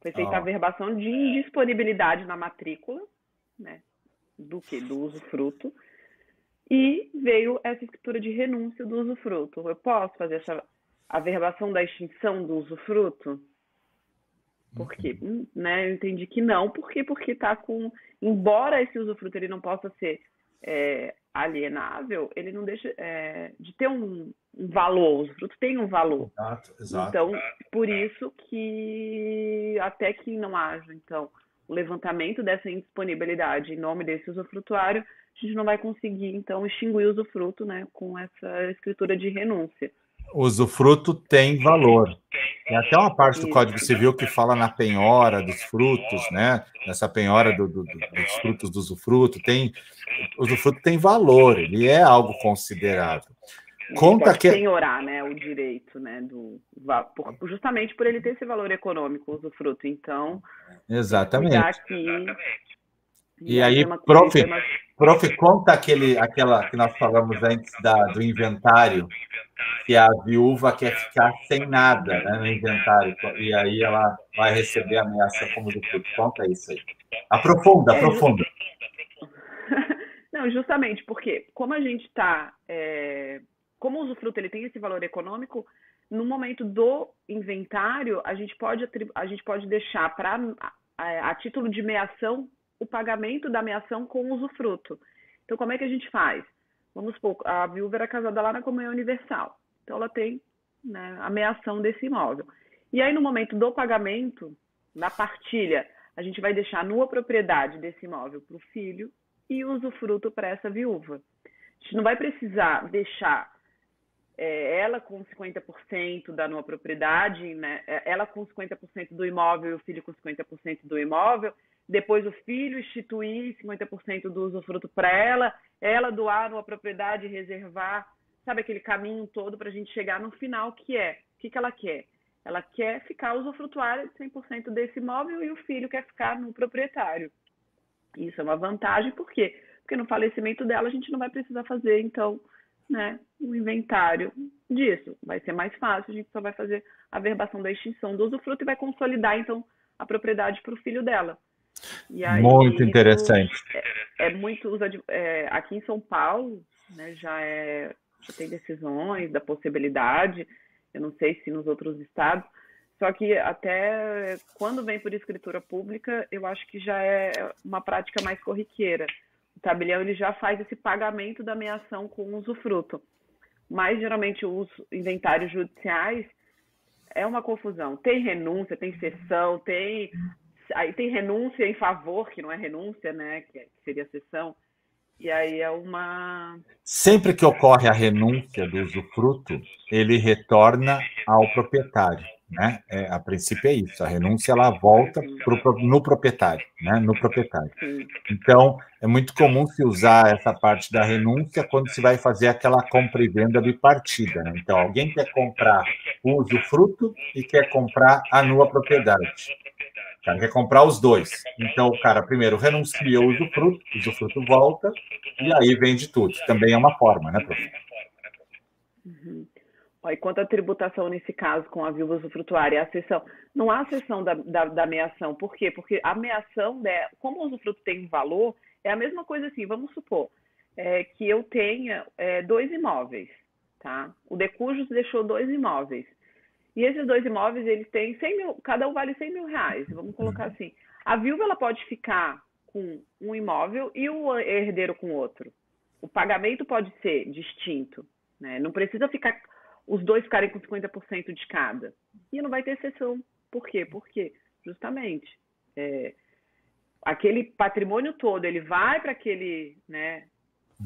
Foi feita oh. a verbação de indisponibilidade na matrícula, né? Do que? Do usufruto. E veio essa escritura de renúncia do usufruto. Eu posso fazer essa a verbação da extinção do usufruto? Por quê? Uhum. Hum, né, eu entendi que não. Por quê? Porque está com. Embora esse usufruto ele não possa ser é, alienável, ele não deixa é, de ter um, um valor, os frutos têm um valor. Exato, exato. Então, por isso que até que não haja, então, o levantamento dessa indisponibilidade em nome desse usufrutuário, a gente não vai conseguir, então, extinguir o usufruto né, com essa escritura de renúncia. O usufruto tem valor. Tem até uma parte do Código Civil que fala na penhora dos frutos, né? Nessa penhora do, do, dos frutos do usufruto. Tem, o usufruto tem valor, ele é algo considerável. Conta que penhorar, né, o direito, né, do justamente por ele ter esse valor econômico, o usufruto. Então, exatamente. Aqui, e aí, prof, prof, conta aquele, aquela que nós falamos antes da, do inventário que a viúva quer ficar sem nada né, no inventário, e aí ela vai receber a ameaça como do fruto. Conta isso aí. Aprofunda, é, aprofunda. Não, justamente porque, como a gente está. É, como o usufruto ele tem esse valor econômico, no momento do inventário, a gente pode, a gente pode deixar para a, a título de meação o pagamento da meação com usufruto. Então, como é que a gente faz? Vamos supor, a viúva era casada lá na comunhão universal. Então, ela tem né, a meação desse imóvel. E aí, no momento do pagamento, na partilha, a gente vai deixar nua propriedade desse imóvel para o filho e usufruto para essa viúva. A gente não vai precisar deixar é, ela com 50% da nua propriedade, né, é, ela com 50% do imóvel e o filho com 50% do imóvel, depois o filho instituir 50% do usufruto para ela, ela doar numa propriedade reservar, sabe aquele caminho todo para a gente chegar no final, que é, o que, que ela quer? Ela quer ficar usufrutuária de 100% desse imóvel e o filho quer ficar no proprietário. Isso é uma vantagem, por quê? Porque no falecimento dela a gente não vai precisar fazer, então, né, um inventário disso. Vai ser mais fácil, a gente só vai fazer a verbação da extinção do usufruto e vai consolidar, então, a propriedade para o filho dela. Aí, muito interessante. É, é muito é, aqui em São Paulo, né, já é já tem decisões da possibilidade. Eu não sei se nos outros estados. Só que até quando vem por escritura pública, eu acho que já é uma prática mais corriqueira. O tabelião ele já faz esse pagamento da meação com usufruto. Mas geralmente os inventários judiciais é uma confusão. Tem renúncia, tem cessão, tem aí tem renúncia em favor, que não é renúncia, né? Que seria cessão. E aí é uma. Sempre que ocorre a renúncia do usufruto, ele retorna ao proprietário, né? É, a princípio é isso. A renúncia ela volta pro, no proprietário, né? No proprietário. Então é muito comum se usar essa parte da renúncia quando se vai fazer aquela compra e venda bipartida. Né? Então alguém quer comprar o usufruto e quer comprar a nua propriedade cara quer comprar os dois. Então, o cara primeiro renuncia o usufruto, o usufruto volta, e aí vende tudo. Também é uma forma, né, professor? Uhum. E quanto à tributação nesse caso com a viúva usufrutuária, a sessão, não há sessão da, da, da ameação. Por quê? Porque a ameação, né, como o usufruto tem um valor, é a mesma coisa assim, vamos supor é, que eu tenha é, dois imóveis, tá? O decujus deixou dois imóveis. E esses dois imóveis, eles têm 100 mil, cada um vale 100 mil reais, vamos colocar assim. A viúva, ela pode ficar com um imóvel e o herdeiro com outro. O pagamento pode ser distinto, né? Não precisa ficar os dois ficarem com 50% de cada. E não vai ter exceção. Por quê? Porque justamente é, aquele patrimônio todo ele vai para aquele, né,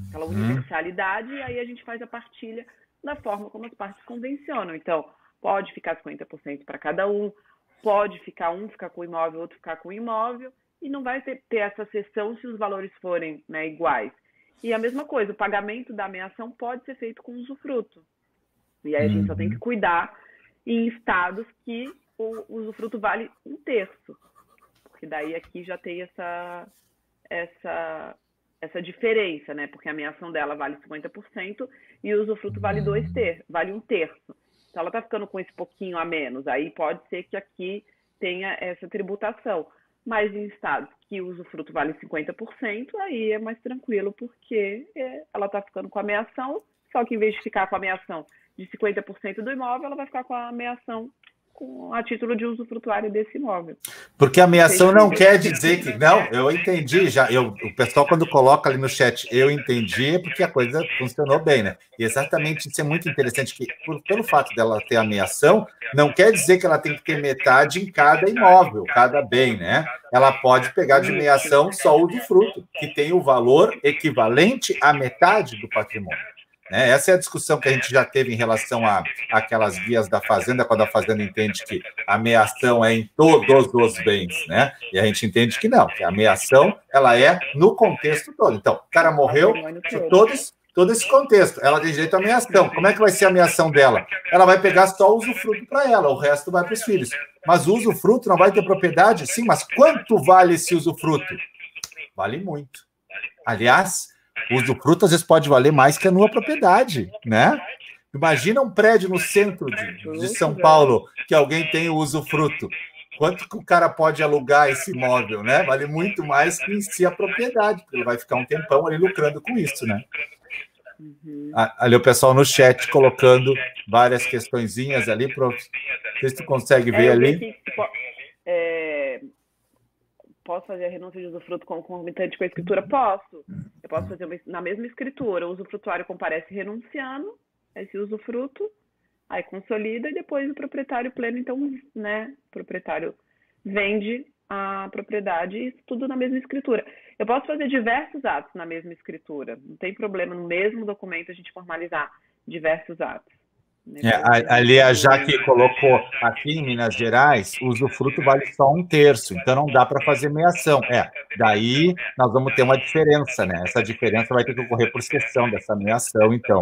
aquela uhum. universalidade e aí a gente faz a partilha da forma como as partes convencionam. Então, pode ficar 50% para cada um, pode ficar um ficar com o imóvel, outro ficar com o imóvel, e não vai ter, ter essa sessão se os valores forem né, iguais. E a mesma coisa, o pagamento da ameação pode ser feito com usufruto. E aí a gente só tem que uhum. cuidar em estados que o usufruto vale um terço. Porque daí aqui já tem essa, essa, essa diferença, né? Porque a ameação dela vale 50% e o usufruto vale dois ter, vale um terço. Então ela está ficando com esse pouquinho a menos. Aí pode ser que aqui tenha essa tributação. Mas em estados que o usufruto vale 50%, aí é mais tranquilo, porque é, ela está ficando com a só que em vez de ficar com a ameação de 50% do imóvel, ela vai ficar com a ameação com, a título de usufrutuário desse imóvel. Porque ameação não quer dizer que. Não, eu entendi já. Eu, o pessoal, quando coloca ali no chat, eu entendi, é porque a coisa funcionou bem, né? E exatamente isso é muito interessante, que por, pelo fato dela ter ameação, não quer dizer que ela tem que ter metade em cada imóvel, cada bem, né? Ela pode pegar de ameação só o usufruto, que tem o valor equivalente à metade do patrimônio. Né? Essa é a discussão que a gente já teve em relação a aquelas guias da fazenda, quando a fazenda entende que a ameação é em todos os bens, né? E a gente entende que não, que a ameação ela é no contexto todo. Então, o cara morreu todos todo esse contexto. Ela tem direito à ameação. Como é que vai ser a ameação dela? Ela vai pegar só o usufruto para ela, o resto vai para os filhos. Mas o usufruto não vai ter propriedade? Sim, mas quanto vale esse usufruto? Vale muito. Aliás, o usufruto às vezes pode valer mais que a nua propriedade, né? Imagina um prédio no centro de, de São Paulo que alguém tem o usufruto. Quanto que o cara pode alugar esse imóvel, né? Vale muito mais que em si a propriedade, porque ele vai ficar um tempão ali lucrando com isso, né? Uhum. Ali o pessoal no chat colocando várias questõezinhas ali, prof. Não sei se tu consegue ver é, ali. Tipo, é, posso fazer a renúncia de usufruto concomitante com a escritura? Posso. Eu posso fazer uma, na mesma escritura. O usufrutuário comparece renunciando a esse usufruto, aí consolida e depois o proprietário pleno, então, né, o proprietário vende a propriedade, isso tudo na mesma escritura. Eu posso fazer diversos atos na mesma escritura. Não tem problema no mesmo documento a gente formalizar diversos atos. É, ali a Jaque colocou aqui em Minas Gerais, o usufruto vale só um terço, então não dá para fazer meiação. É, daí nós vamos ter uma diferença, né? Essa diferença vai ter que ocorrer por sessão dessa meiação, então,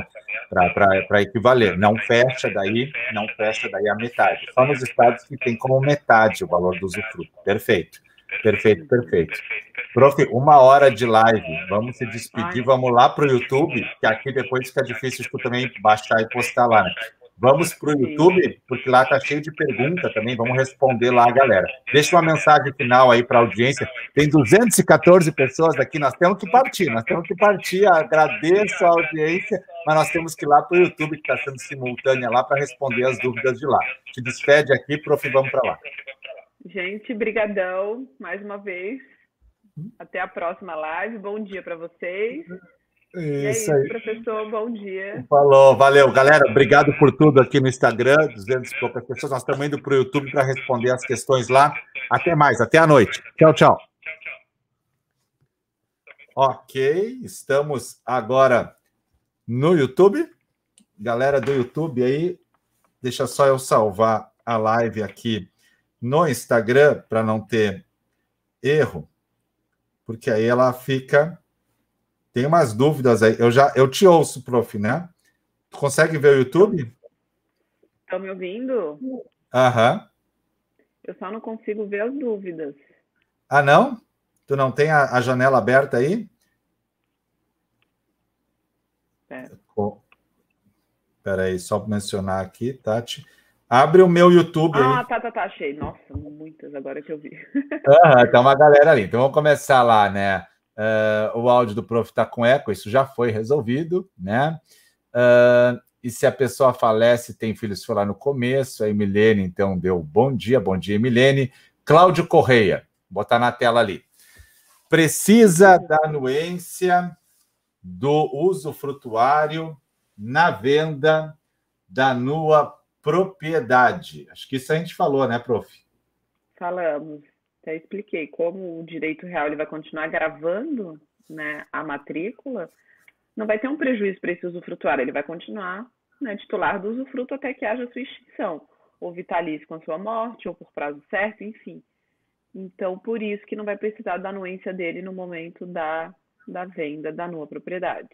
para equivaler. Não fecha daí, não fecha daí a metade. Só nos estados que tem como metade o valor do usufruto. Perfeito. Perfeito, perfeito. Prof, uma hora de live. Vamos se despedir, vamos lá para o YouTube, que aqui depois fica difícil de também baixar e postar lá, né? Vamos para o YouTube, porque lá está cheio de perguntas também, vamos responder lá, galera. Deixa uma mensagem final aí para a audiência. Tem 214 pessoas aqui, nós temos que partir, nós temos que partir. Agradeço a audiência, mas nós temos que ir lá para o YouTube, que está sendo simultânea lá, para responder as dúvidas de lá. Te despede aqui, prof, vamos para lá. Gente, brigadão mais uma vez. Até a próxima live. Bom dia para vocês. É isso, aí. professor. Bom dia. Falou, valeu. Galera, obrigado por tudo aqui no Instagram, 200 e poucas pessoas. Nós estamos indo para o YouTube para responder as questões lá. Até mais, até a noite. Tchau, tchau. Ok, estamos agora no YouTube. Galera do YouTube aí, deixa só eu salvar a live aqui no Instagram para não ter erro, porque aí ela fica. Tem umas dúvidas aí. Eu já eu te ouço, prof, né? Tu consegue ver o YouTube? Estão me ouvindo? Aham. Eu só não consigo ver as dúvidas. Ah, não? Tu não tem a, a janela aberta aí? É. Espera aí, só mencionar aqui, Tati. Abre o meu YouTube ah, aí. tá, tá, tá, achei. Nossa, muitas agora que eu vi. ah, tem uma galera ali. Então vamos começar lá, né? Uh, o áudio do prof está com eco, isso já foi resolvido, né? Uh, e se a pessoa falece, tem filhos, foi lá no começo. A Emilene, então, deu bom dia, bom dia, Emilene. Cláudio Correia, botar na tela ali. Precisa da anuência do uso frutuário na venda da nua propriedade. Acho que isso a gente falou, né, prof? Falamos. Até expliquei como o direito real ele vai continuar gravando né, a matrícula não vai ter um prejuízo para esse usufrutuário, ele vai continuar né, titular do usufruto até que haja sua extinção, ou vitalício com a sua morte, ou por prazo certo, enfim. Então, por isso que não vai precisar da anuência dele no momento da, da venda da nua propriedade.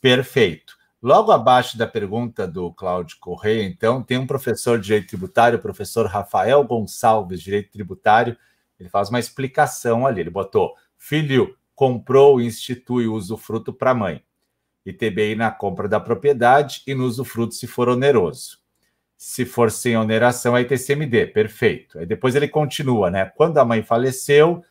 Perfeito. Logo abaixo da pergunta do Cláudio Correia, então, tem um professor de direito tributário, o professor Rafael Gonçalves, direito tributário, ele faz uma explicação ali. Ele botou: filho comprou institui o usufruto para a mãe. ITBI na compra da propriedade e no usufruto se for oneroso. Se for sem oneração, é ITCMD, perfeito. Aí depois ele continua, né? Quando a mãe faleceu,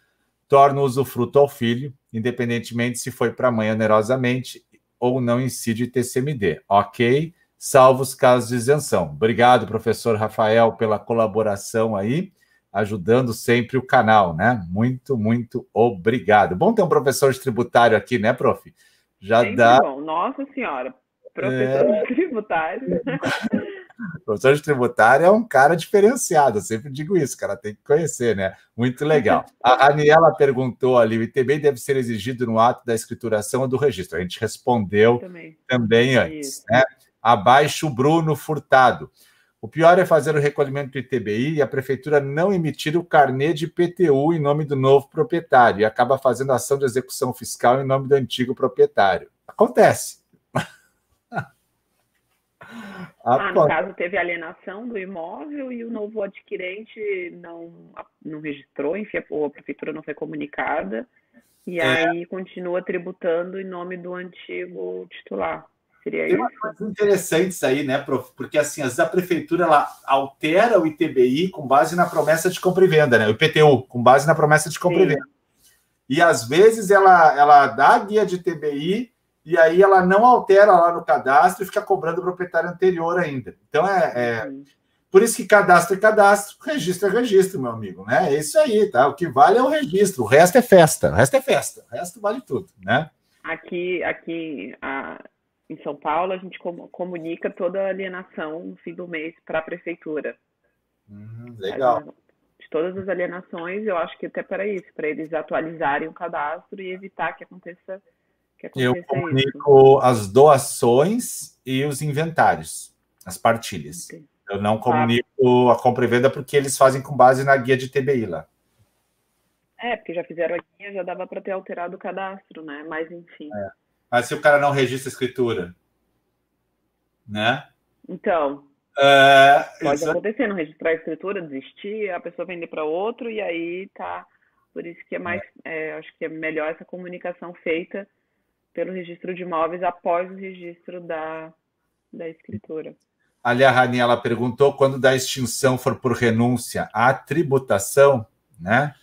torna o usufruto ao filho, independentemente se foi para a mãe onerosamente ou não incide ITCMD. Ok? Salvo os casos de isenção. Obrigado, professor Rafael, pela colaboração aí, ajudando sempre o canal, né? Muito, muito obrigado. Bom ter um professor de tributário aqui, né, prof? Já Sempre dá. Bom. Nossa Senhora, professor é... de tributário. professor de tributário é um cara diferenciado, eu sempre digo isso, o cara tem que conhecer, né? Muito legal. A Aniela perguntou ali: o ITB deve ser exigido no ato da escrituração ou do registro? A gente respondeu também, também antes, né? Abaixo, Bruno Furtado. O pior é fazer o recolhimento do ITBI e a prefeitura não emitir o carnê de PTU em nome do novo proprietário e acaba fazendo ação de execução fiscal em nome do antigo proprietário. Acontece. Ah, no caso, teve alienação do imóvel e o novo adquirente não, não registrou, enfim, a prefeitura não foi comunicada, e é. aí continua tributando em nome do antigo titular. Seria Tem isso? coisas interessantes aí, né, prof? Porque assim, às vezes a prefeitura ela altera o ITBI com base na promessa de compra e venda, né? O IPTU, com base na promessa de compra Sim. e venda. E às vezes ela, ela dá a guia de ITBI e aí ela não altera lá no cadastro e fica cobrando o proprietário anterior ainda. Então é, é... por isso que cadastro é cadastro, registro é registro, meu amigo, né? É isso aí, tá? O que vale é o registro, o resto é festa, o resto é festa, o resto vale tudo, né? Aqui, aqui a, em São Paulo, a gente comunica toda a alienação no fim do mês para a prefeitura. Hum, legal. De todas as alienações, eu acho que até para isso, para eles atualizarem o cadastro e evitar que aconteça, que aconteça Eu comunico isso. as doações e os inventários, as partilhas. Okay. Eu não comunico a compra e venda porque eles fazem com base na guia de TBI lá. É, porque já fizeram a guia, já dava para ter alterado o cadastro, né? Mas enfim. É. Mas se o cara não registra a escritura, né? Então, é, pode isso... acontecer, não registrar a escritura, desistir, a pessoa vender para outro e aí tá. Por isso que é mais, é. É, acho que é melhor essa comunicação feita pelo registro de imóveis após o registro da, da escritura. Ali a Rani, ela perguntou quando da extinção for por renúncia, a tributação, né?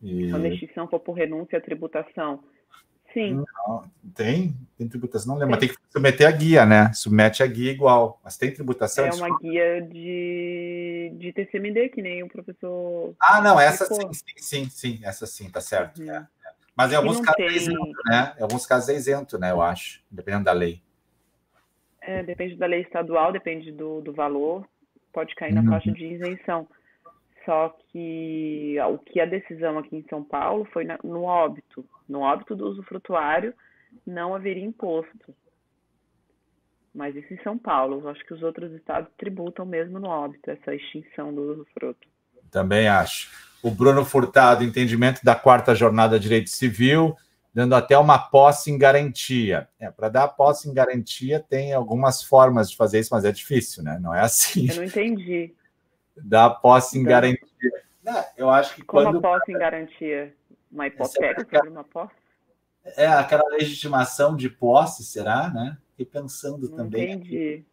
E... Quando a extinção for por renúncia, a tributação. Sim. Não, tem, tem tributação, não lembro, mas tem que submeter a guia, né? Submete a guia igual, mas tem tributação. É uma guia de, de TCMD, que nem o professor. Ah, não, essa sim, sim, sim, sim, essa sim, tá certo. Uhum. É. Mas em alguns casos é é isento, né? Em alguns casos é isento, né? Eu acho, dependendo da lei. É, depende da lei estadual, depende do, do valor, pode cair na uhum. faixa de isenção. Só que o que a decisão aqui em São Paulo foi no óbito. No óbito do usufrutuário não haveria imposto. Mas isso em São Paulo. Eu acho que os outros estados tributam mesmo no óbito, essa extinção do usufruto. Também acho. O Bruno Furtado, entendimento da quarta jornada de direito civil, dando até uma posse em garantia. É, para dar posse em garantia tem algumas formas de fazer isso, mas é difícil, né? Não é assim. Eu não entendi da posse em então, garantia. Não, eu acho que quando... a posse em garantia? Uma hipoteca sobre uma posse? É, aquela legitimação de posse, será, né? Fiquei pensando Não também. Entendi.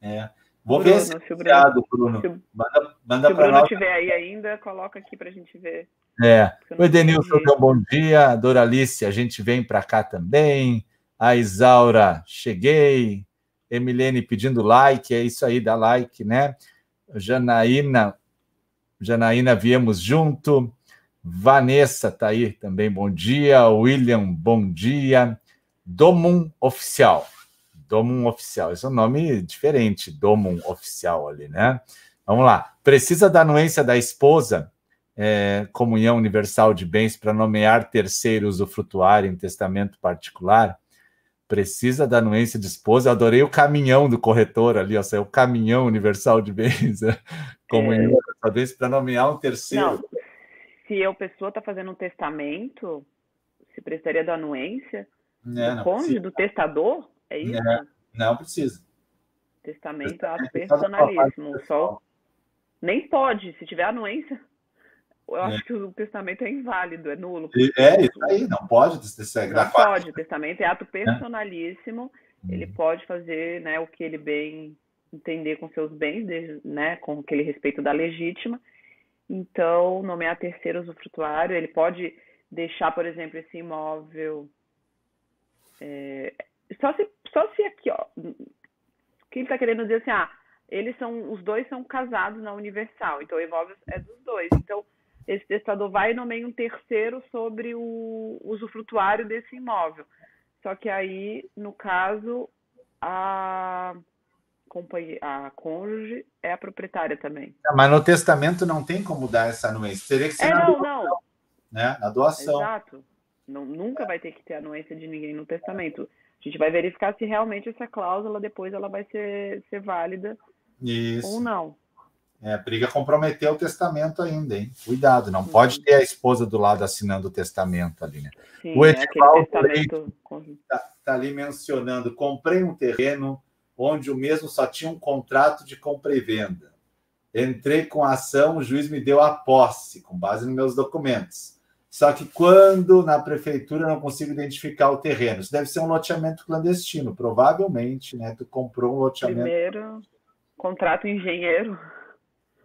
É. Vou Bruno, ver se, se o Bruno, Bruno. Se, manda manda se o Bruno estiver aí ainda, coloca aqui para a gente ver. É. O Edenilson, um bom dia. Doralice, a gente vem para cá também. A Isaura, cheguei. Emilene pedindo like, é isso aí, dá like, né? Janaína, Janaína, viemos junto. Vanessa tá aí também, bom dia. William, bom dia. Domum Oficial. Domum Oficial, esse é um nome diferente, Domum Oficial ali, né? Vamos lá. Precisa da anuência da esposa, é, comunhão universal de bens, para nomear terceiro usufrutuário em testamento particular? Precisa da anuência de esposa. Eu adorei o caminhão do corretor ali, ó, o caminhão universal de bens, né? comunhão é. para nomear um terceiro. Não. Se a pessoa está fazendo um testamento, se precisaria da anuência é, do cônjuge, do testador, é isso? É, não precisa. Testamento é personalíssimo. Só nem pode, se tiver anuência, eu acho é. que o testamento é inválido, é nulo. É, isso aí, não pode. Não pode, o testamento é ato personalíssimo, é. ele pode fazer né, o que ele bem entender com seus bens, né, com aquele respeito da legítima. Então, nomear terceiro usufrutuário, ele pode deixar, por exemplo, esse imóvel. É, só, se, só se aqui, ó. O que ele está querendo dizer assim, ah, eles são, os dois são casados na Universal, então o imóvel é dos dois. Então, esse testador vai e nomeia um terceiro sobre o usufrutuário desse imóvel. Só que aí, no caso, a, a cônjuge é a proprietária também. Mas no testamento não tem como dar essa anuência. Teria que ser é, na não, doação, não. Né? Na doação. Exato. Não, nunca vai ter que ter anuência de ninguém no testamento. A gente vai verificar se realmente essa cláusula depois ela vai ser, ser válida isso. Ou não. É, briga comprometer o testamento ainda, hein? Cuidado, não uhum. pode ter a esposa do lado assinando o testamento ali, né? Sim, o Edivaldo está tá ali mencionando: comprei um terreno onde o mesmo só tinha um contrato de compra e venda. Entrei com a ação, o juiz me deu a posse, com base nos meus documentos. Só que quando na prefeitura não consigo identificar o terreno, isso deve ser um loteamento clandestino, provavelmente, né? Tu comprou um loteamento. Primeiro, contrato engenheiro.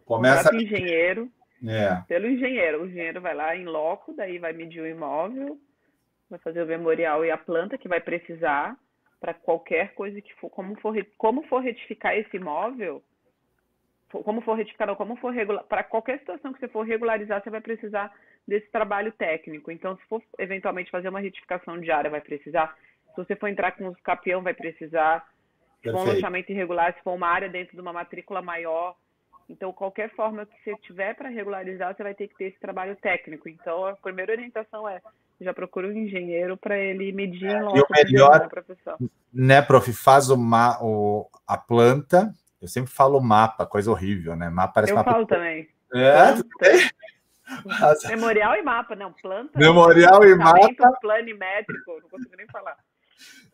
Começa contrato engenheiro. É. Pelo engenheiro. O engenheiro vai lá em loco, daí vai medir o imóvel, vai fazer o memorial e a planta que vai precisar para qualquer coisa que for, como for, como for retificar esse imóvel, como for retificar, como for regular, para qualquer situação que você for regularizar, você vai precisar desse trabalho técnico. Então, se for eventualmente fazer uma retificação de área, vai precisar. Se você for entrar com os capião, vai precisar. Se for um loteamento irregular, se for uma área dentro de uma matrícula maior. Então, qualquer forma que você tiver para regularizar, você vai ter que ter esse trabalho técnico. Então, a primeira orientação é já procura um engenheiro para ele medir é, logo. E o melhor, né, prof, faz o, ma, o, a planta. Eu sempre falo mapa, coisa horrível, né? Mapa parece Eu mapa. falo também. É, Memorial e mapa, não, planta. Memorial e mapa. Planimétrico, não consigo nem falar.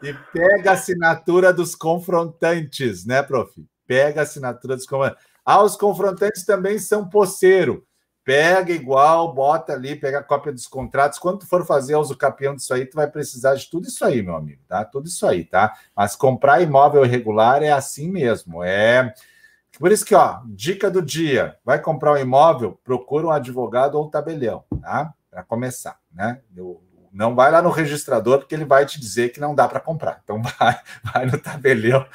E pega a assinatura dos confrontantes, né, prof? Pega a assinatura dos confrontantes. Ah, os confrontantes também são poceiro. Pega igual, bota ali, pega a cópia dos contratos. Quando tu for fazer uso capião disso aí, tu vai precisar de tudo isso aí, meu amigo, tá? Tudo isso aí, tá? Mas comprar imóvel irregular é assim mesmo. É. Por isso que, ó, dica do dia: vai comprar um imóvel, procura um advogado ou um tabelião, tá? Para começar, né? Eu não vai lá no registrador, porque ele vai te dizer que não dá para comprar. Então vai, vai no tabelião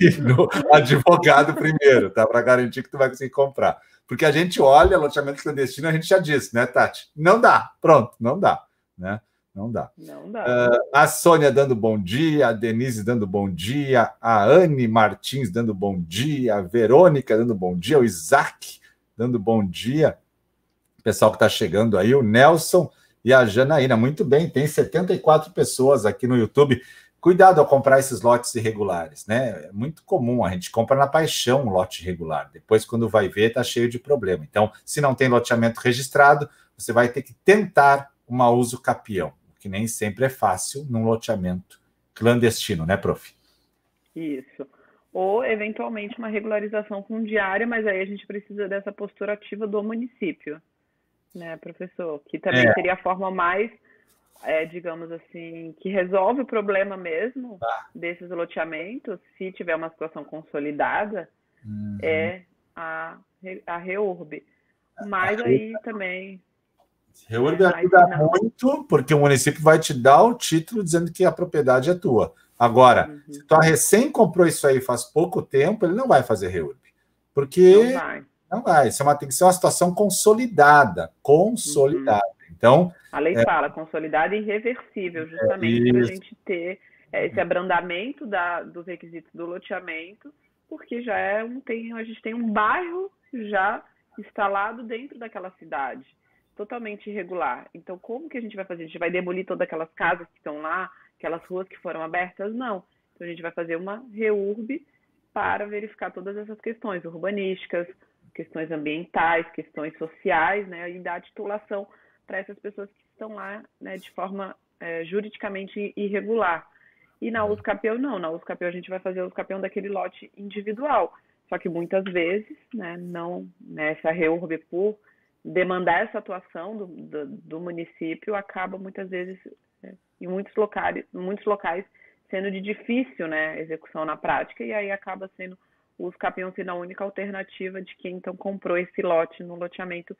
e no advogado primeiro, tá? Para garantir que tu vai conseguir comprar. Porque a gente olha loteamento clandestino, a gente já disse, né, Tati? Não dá, pronto, não dá, né? Não dá. Não dá. Uh, a Sônia dando bom dia, a Denise dando bom dia, a Anne Martins dando bom dia, a Verônica dando bom dia, o Isaac dando bom dia. O pessoal que está chegando aí, o Nelson e a Janaína. Muito bem, tem 74 pessoas aqui no YouTube. Cuidado ao comprar esses lotes irregulares, né? É muito comum, a gente compra na paixão um lote irregular. Depois, quando vai ver, está cheio de problema. Então, se não tem loteamento registrado, você vai ter que tentar uma uso capião, que nem sempre é fácil num loteamento clandestino, né, prof? Isso. Ou, eventualmente, uma regularização fundiária, mas aí a gente precisa dessa postura ativa do município né, professor? Que também é. seria a forma mais, é, digamos assim, que resolve o problema mesmo ah. desses loteamentos, se tiver uma situação consolidada, uhum. é a, a REURB. Mas a aí também. REURB ajuda muito, porque o município vai te dar o título dizendo que a propriedade é tua. Agora, uhum. se tu recém comprou isso aí faz pouco tempo, ele não vai fazer reurb. Porque não vai. Isso é uma, tem que ser uma situação consolidada. Consolidada. Uhum. Então. A lei é, fala consolidada e irreversível, é justamente é para a gente ter é, esse abrandamento da, dos requisitos do loteamento, porque já é um tem, a gente tem um bairro já instalado dentro daquela cidade, totalmente irregular. Então, como que a gente vai fazer? A gente vai demolir todas aquelas casas que estão lá, aquelas ruas que foram abertas? Não. Então, a gente vai fazer uma reurb para verificar todas essas questões urbanísticas, questões ambientais, questões sociais, né, e dar titulação para essas pessoas que estão lá né, de forma é, juridicamente irregular. E na USCAPEU não, na USCAPEU a gente vai fazer o USCAPEU daquele lote individual. Só que muitas vezes, né, não, nessa né, reurb por demandar essa atuação do, do, do município, acaba muitas vezes, né, em muitos locais, muitos locais, sendo de difícil né, execução na prática, e aí acaba sendo o USCAPEU sendo a única alternativa de quem então comprou esse lote no loteamento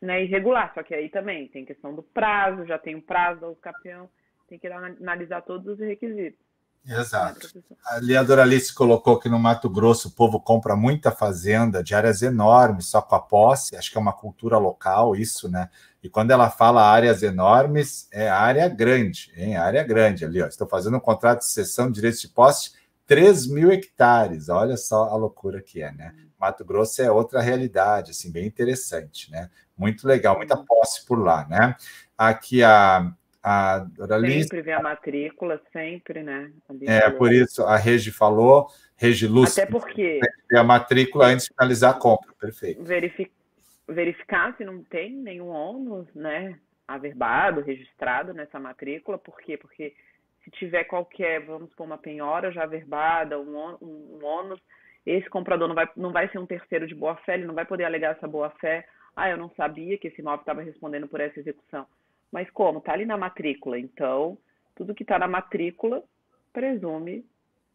né, irregular. Só que aí também tem questão do prazo, já tem um prazo do USCAPEU, tem que analisar todos os requisitos. Exato. Ali a Doralice colocou que no Mato Grosso o povo compra muita fazenda de áreas enormes, só com a posse, acho que é uma cultura local isso, né? E quando ela fala áreas enormes, é área grande, hein? Área grande ali, ó. Estou fazendo um contrato de cessão de direitos de posse, 3 mil hectares, olha só a loucura que é, né? Mato Grosso é outra realidade, assim, bem interessante, né? Muito legal, muita posse por lá, né? Aqui a a Doralice. Sempre vê a matrícula, sempre, né? Ali é, por isso a Regi falou, Regi Lúcia. Até porque. a matrícula antes de finalizar a compra, perfeito. Verific... Verificar se não tem nenhum ônus, né? Averbado, registrado nessa matrícula, por quê? Porque se tiver qualquer, vamos supor, uma penhora já averbada, um, um, um ônus, esse comprador não vai, não vai ser um terceiro de boa-fé, ele não vai poder alegar essa boa-fé. Ah, eu não sabia que esse imóvel estava respondendo por essa execução mas como? Está ali na matrícula. Então, tudo que está na matrícula presume,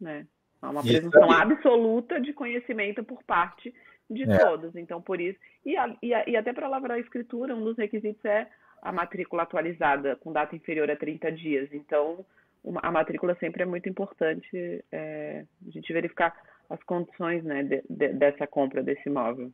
né? Há uma presunção absoluta de conhecimento por parte de é. todos. Então, por isso. E, a, e, a, e até para lavrar a escritura, um dos requisitos é a matrícula atualizada com data inferior a 30 dias. Então, uma, a matrícula sempre é muito importante é, a gente verificar as condições né, de, de, dessa compra desse imóvel.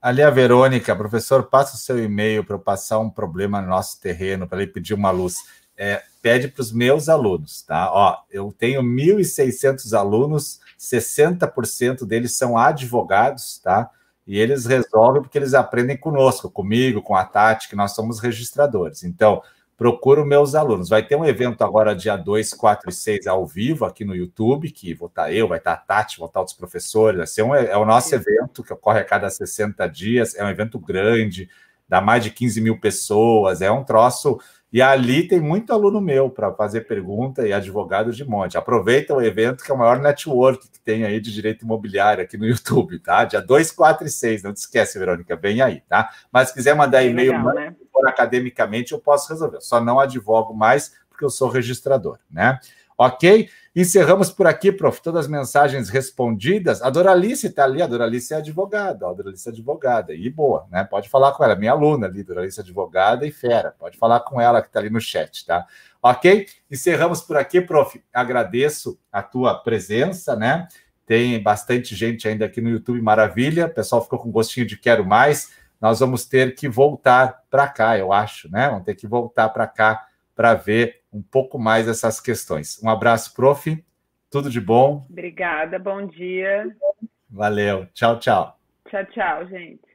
Ali a Verônica, professor, passa o seu e-mail para eu passar um problema no nosso terreno, para ele pedir uma luz. É, pede para os meus alunos, tá? Ó, eu tenho 1.600 alunos, 60% deles são advogados, tá? E eles resolvem porque eles aprendem conosco, comigo, com a Tati, que nós somos registradores. Então, procuro meus alunos. Vai ter um evento agora, dia 2, 4 e 6, ao vivo, aqui no YouTube, que vou estar eu, vai estar a Tati, vão estar outros professores. Vai ser um, é o nosso evento, que ocorre a cada 60 dias. É um evento grande, dá mais de 15 mil pessoas, é um troço. E ali tem muito aluno meu para fazer pergunta e advogado de monte. Aproveita o evento, que é o maior network que tem aí de direito imobiliário aqui no YouTube, tá? Dia 2, 4 e 6, não te esquece, Verônica, vem aí, tá? Mas se quiser mandar e-mail, né? For academicamente, eu posso resolver. Só não advogo mais porque eu sou registrador, né? Ok? Encerramos por aqui, prof. Todas as mensagens respondidas. A Doralice está ali, a Doralice é advogada, a Doralice é advogada, e boa, né? Pode falar com ela, minha aluna ali, Doralice é advogada e fera. Pode falar com ela que está ali no chat, tá? Ok? Encerramos por aqui, prof. Agradeço a tua presença, né? Tem bastante gente ainda aqui no YouTube, maravilha. O pessoal ficou com gostinho de quero mais nós vamos ter que voltar para cá, eu acho, né? Vamos ter que voltar para cá para ver um pouco mais essas questões. Um abraço, prof. Tudo de bom. Obrigada, bom dia. Valeu. Tchau, tchau. Tchau, tchau, gente.